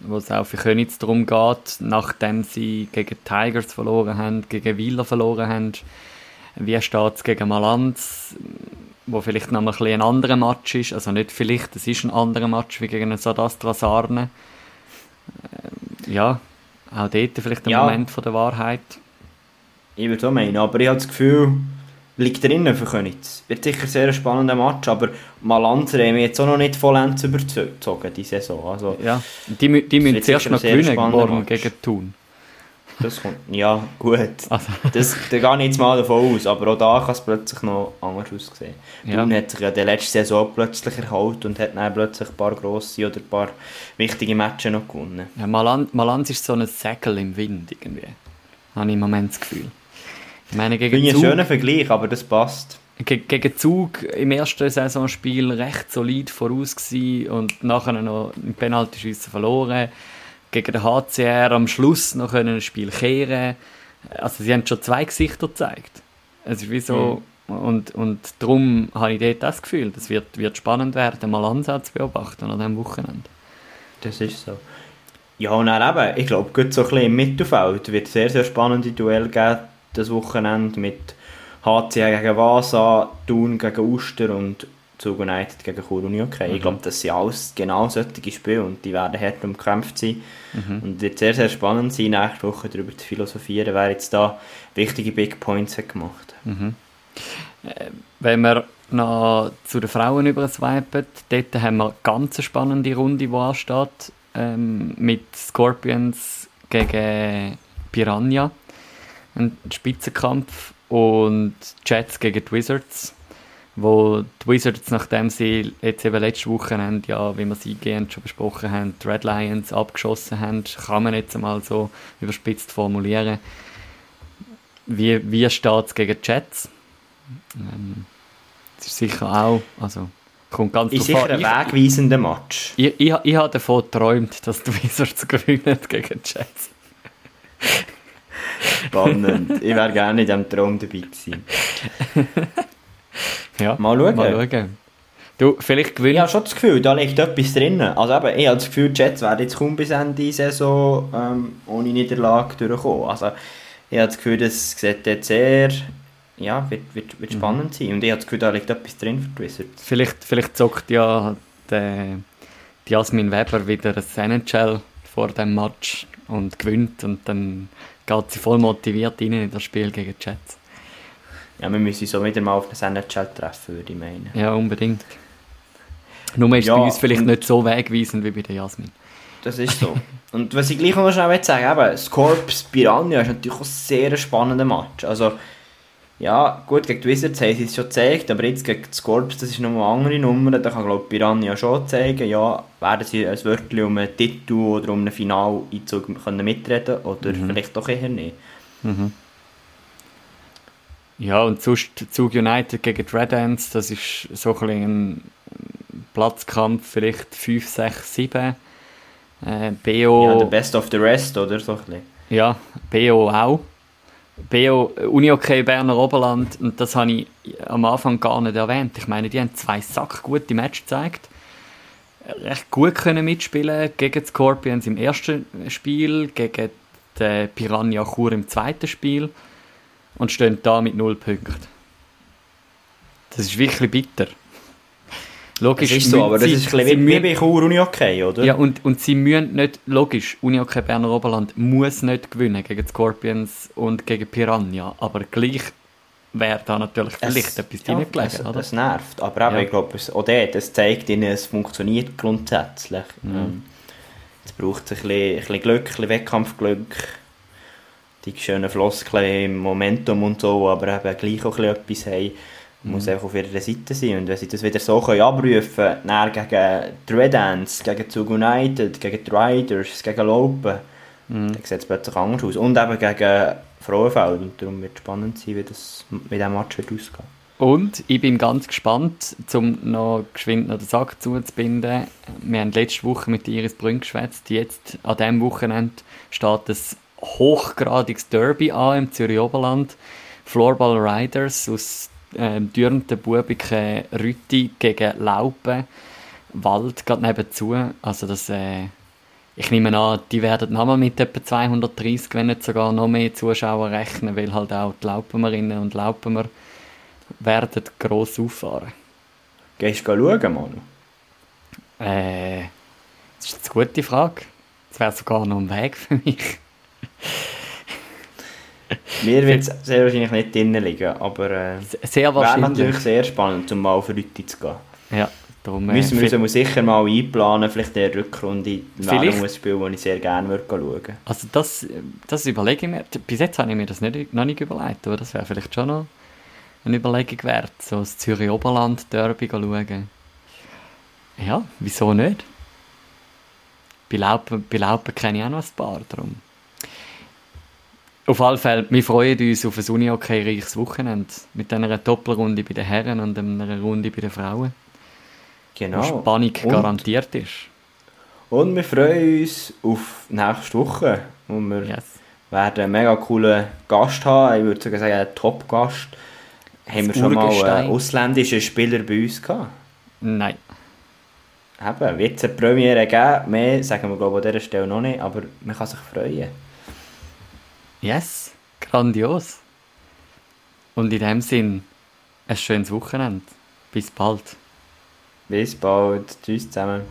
wo es auch für Könitz darum geht, nachdem sie gegen Tigers verloren haben, gegen Wieler verloren haben. Wie steht es gegen Malanz, wo vielleicht noch ein, bisschen ein anderer Match ist, also nicht vielleicht, es ist ein anderer Match wie gegen Sadastra Sarne. Ähm, ja, auch dort vielleicht ein Ja. Moment von der Wahrheit. Ich würde so meinen, aber ich habe das Gefühl, liegt drinnen für Königs. Wird sicher ein sehr spannender Match, aber Malanzer haben wir jetzt auch noch nicht vollends überzogen, die Saison. Also, ja, die, die müssen zuerst noch gewinnen morgen gegen Thun. Das kommt, ja, gut. Also. Das, da gehe ich jetzt mal davon aus, aber auch da kann es plötzlich noch anders aussehen. Ja. Thun hat sich ja die letzte Saison plötzlich erhalten und hat dann plötzlich ein paar grosse oder ein paar wichtige Matches noch gewonnen. Ja, Malan Malanz ist so ein Säckel im Wind irgendwie. Habe ich im Moment das Gefühl. Ich meine, gegen Finde ich einen schönen Vergleich, aber das passt. Ge gegen Zug im ersten Saisonspiel recht solid voraus und nachher noch im Penaltyschiessen verloren. Gegen den HCR am Schluss noch ein Spiel kehren. Also sie haben schon zwei Gesichter gezeigt. Es ist wie so... Mhm. Und, und darum habe ich dort das Gefühl, das wird, wird spannend werden, mal Ansatz beobachten an diesem Wochenende. Das ist so. Ja, und dann eben, ich glaube, gut so ein bisschen im Mittelfeld wird sehr, sehr spannende Duell geben das Wochenende mit HCR gegen Vasa, Thun gegen Uster und Zug United gegen Chur okay. Mhm. Ich glaube, das sind alles genau solche Spiele und die werden hart umkämpft sein. Mhm. Und es wird sehr, sehr spannend sein, nächste Woche darüber zu philosophieren, wer jetzt da wichtige Big Points hat gemacht mhm. äh, Wenn wir noch zu den Frauen überswipen, dort haben wir eine ganz spannende Runde, die ansteht, ähm, mit Scorpions gegen Piranha ein Spitzenkampf und Jets gegen die Wizards, wo die Wizards, nachdem sie jetzt eben letzte Woche ja, wie wir sie eingehend schon besprochen haben, die Red Lions abgeschossen haben, kann man jetzt einmal so überspitzt formulieren. Wie, wie steht es gegen die Jets? Ähm, das ist sicher auch, also kommt ganz Ist sicher ein wegweisender Match. Ich, ich, ich, ich habe davon geträumt, dass die Wizards gewinnen gegen die Jets. Spannend. ich wäre gerne in diesem Traum dabei gewesen. ja, mal schauen. Mal schauen. Du, vielleicht gewinnst... Ich habe schon das Gefühl, da liegt etwas drin. Also eben, ich habe das Gefühl, die Jets werden jetzt kaum bis Ende der Saison ähm, ohne Niederlage durchkommen. Also ich habe das Gefühl, das sieht jetzt sehr... Ja, wird, wird, wird mhm. spannend sein. Und ich habe das Gefühl, da liegt etwas drin für die Wizards. Vielleicht, vielleicht zockt ja der, die Jasmin Weber wieder ein NHL vor dem Match und gewinnt und dann geht sie voll motiviert rein in das Spiel gegen die Jets. Ja, wir müssen so wieder mal auf den NHL treffen, würde ich meinen. Ja, unbedingt. Nur ist ja, bei uns vielleicht nicht so wegweisend wie bei der Jasmin. Das ist so. und was ich gleich noch schnell sagen will, Scorps Piranha ist natürlich auch ein sehr spannender Match. Also, ja, gut, gegen die Wizards haben sie es schon gezeigt, aber jetzt gegen die Scorps, das ist noch eine andere Nummer, da kann, glaube ich, Piranha schon zeigen, ja, werden sie ein Wörtchen um einen Titel oder um einen Finaleinzug können mitreden oder mhm. vielleicht doch eher nicht. Mhm. Ja, und sonst Zug United gegen die Red Ants, das ist so ein, Platzkampf, vielleicht 5, 6, 7. Äh, BO... Ja, der Best of the Rest, oder? So ein Ja, BO auch. BO, Unihockey Berner Oberland, und das habe ich am Anfang gar nicht erwähnt. Ich meine, die haben zwei Sack gute Matches gezeigt. Recht gut können mitspielen gegen die Scorpions im ersten Spiel, gegen die Piranha Chur im zweiten Spiel und stehen da mit null Punkten. Das ist wirklich bitter. Logisch. Das ist so, aber das ist ein bisschen wie bei Chur Unihockey, oder? Ja, und, und sie müssen nicht, logisch, Unihockey Berner Oberland muss nicht gewinnen gegen Scorpions und gegen Piranha, aber gleich wäre da natürlich vielleicht es, etwas ja, gelegen, oder? Das nervt, aber ja. ich glaube, auch das, das zeigt ihnen, es funktioniert grundsätzlich. Mhm. Ähm, es braucht ein bisschen, ein bisschen Glück, ein bisschen Wettkampfglück, die schönen Floskeln, Momentum und so, aber eben gleich auch ein bisschen etwas haben muss mhm. einfach auf ihrer Seite sein. Und wenn sie das wieder so können abrufen können, gegen die Red Ants, gegen Zug United, gegen die Riders, gegen Lopen, mhm. dann sieht es plötzlich anders aus. Und eben gegen Frauenfeld. Und darum wird es spannend sein, wie das mit diesem Match wird ausgehen und ich bin ganz gespannt, um noch geschwind noch den Sack zuzubinden. Wir haben letzte Woche mit Iris Brünn geschwätzt. Jetzt, an diesem Wochenende, steht ein hochgradiges Derby an im Zürich Oberland. Floorball Riders aus ähm, dürrenden Bubiken Rütti gegen Laupen. Wald gerade nebenzu. Also das, äh, ich nehme an, die werden nochmal mit etwa 230, wenn nicht sogar noch mehr Zuschauer rechnen, weil halt auch die Laupenmerinnen und Laupenmer werden gross auffahren. Gehst du schauen, Manu? Äh, das ist eine gute Frage. Das wäre sogar noch ein Weg für mich. Mir wird es sehr wahrscheinlich nicht drinnen liegen, aber äh, Sehr wäre natürlich sehr spannend, um mal auf Rüti zu gehen. Ja, darum, äh, Müssen wir uns sicher mal einplanen, vielleicht in der Rückrunde Vielleicht- ein Spiel, das ich sehr gerne würde schauen Also das, das überlege ich mir. Bis jetzt habe ich mir das nicht, noch nicht überlegt, aber das wäre vielleicht schon noch eine Überlegung wert, so das Zürich Oberland Derby schauen. Ja, wieso nicht? Bei Laupen, bei Laupen kenne ich auch noch ein paar, darum. Auf alle Fälle, wir freuen uns auf ein Uni-Okay-reiches Wochenende mit einer Doppelrunde bei den Herren und einer Runde bei den Frauen. Genau. Wo Spannung und, garantiert ist. und wir freuen uns auf nächste Woche, wo wir Yes. werden einen mega coolen Gast haben. Ich würde sogar sagen, einen Top-Gast. Haben wir Das schon mal Urgestein. einen ausländischen Spieler bei uns gehabt? Nein. Eben, wird es eine Premiere geben? Mehr sagen wir glaube ich an dieser Stelle noch nicht, aber man kann sich freuen. Yes, grandios. Und in dem Sinn, ein schönes Wochenende. Bis bald. Bis bald. Tschüss zusammen.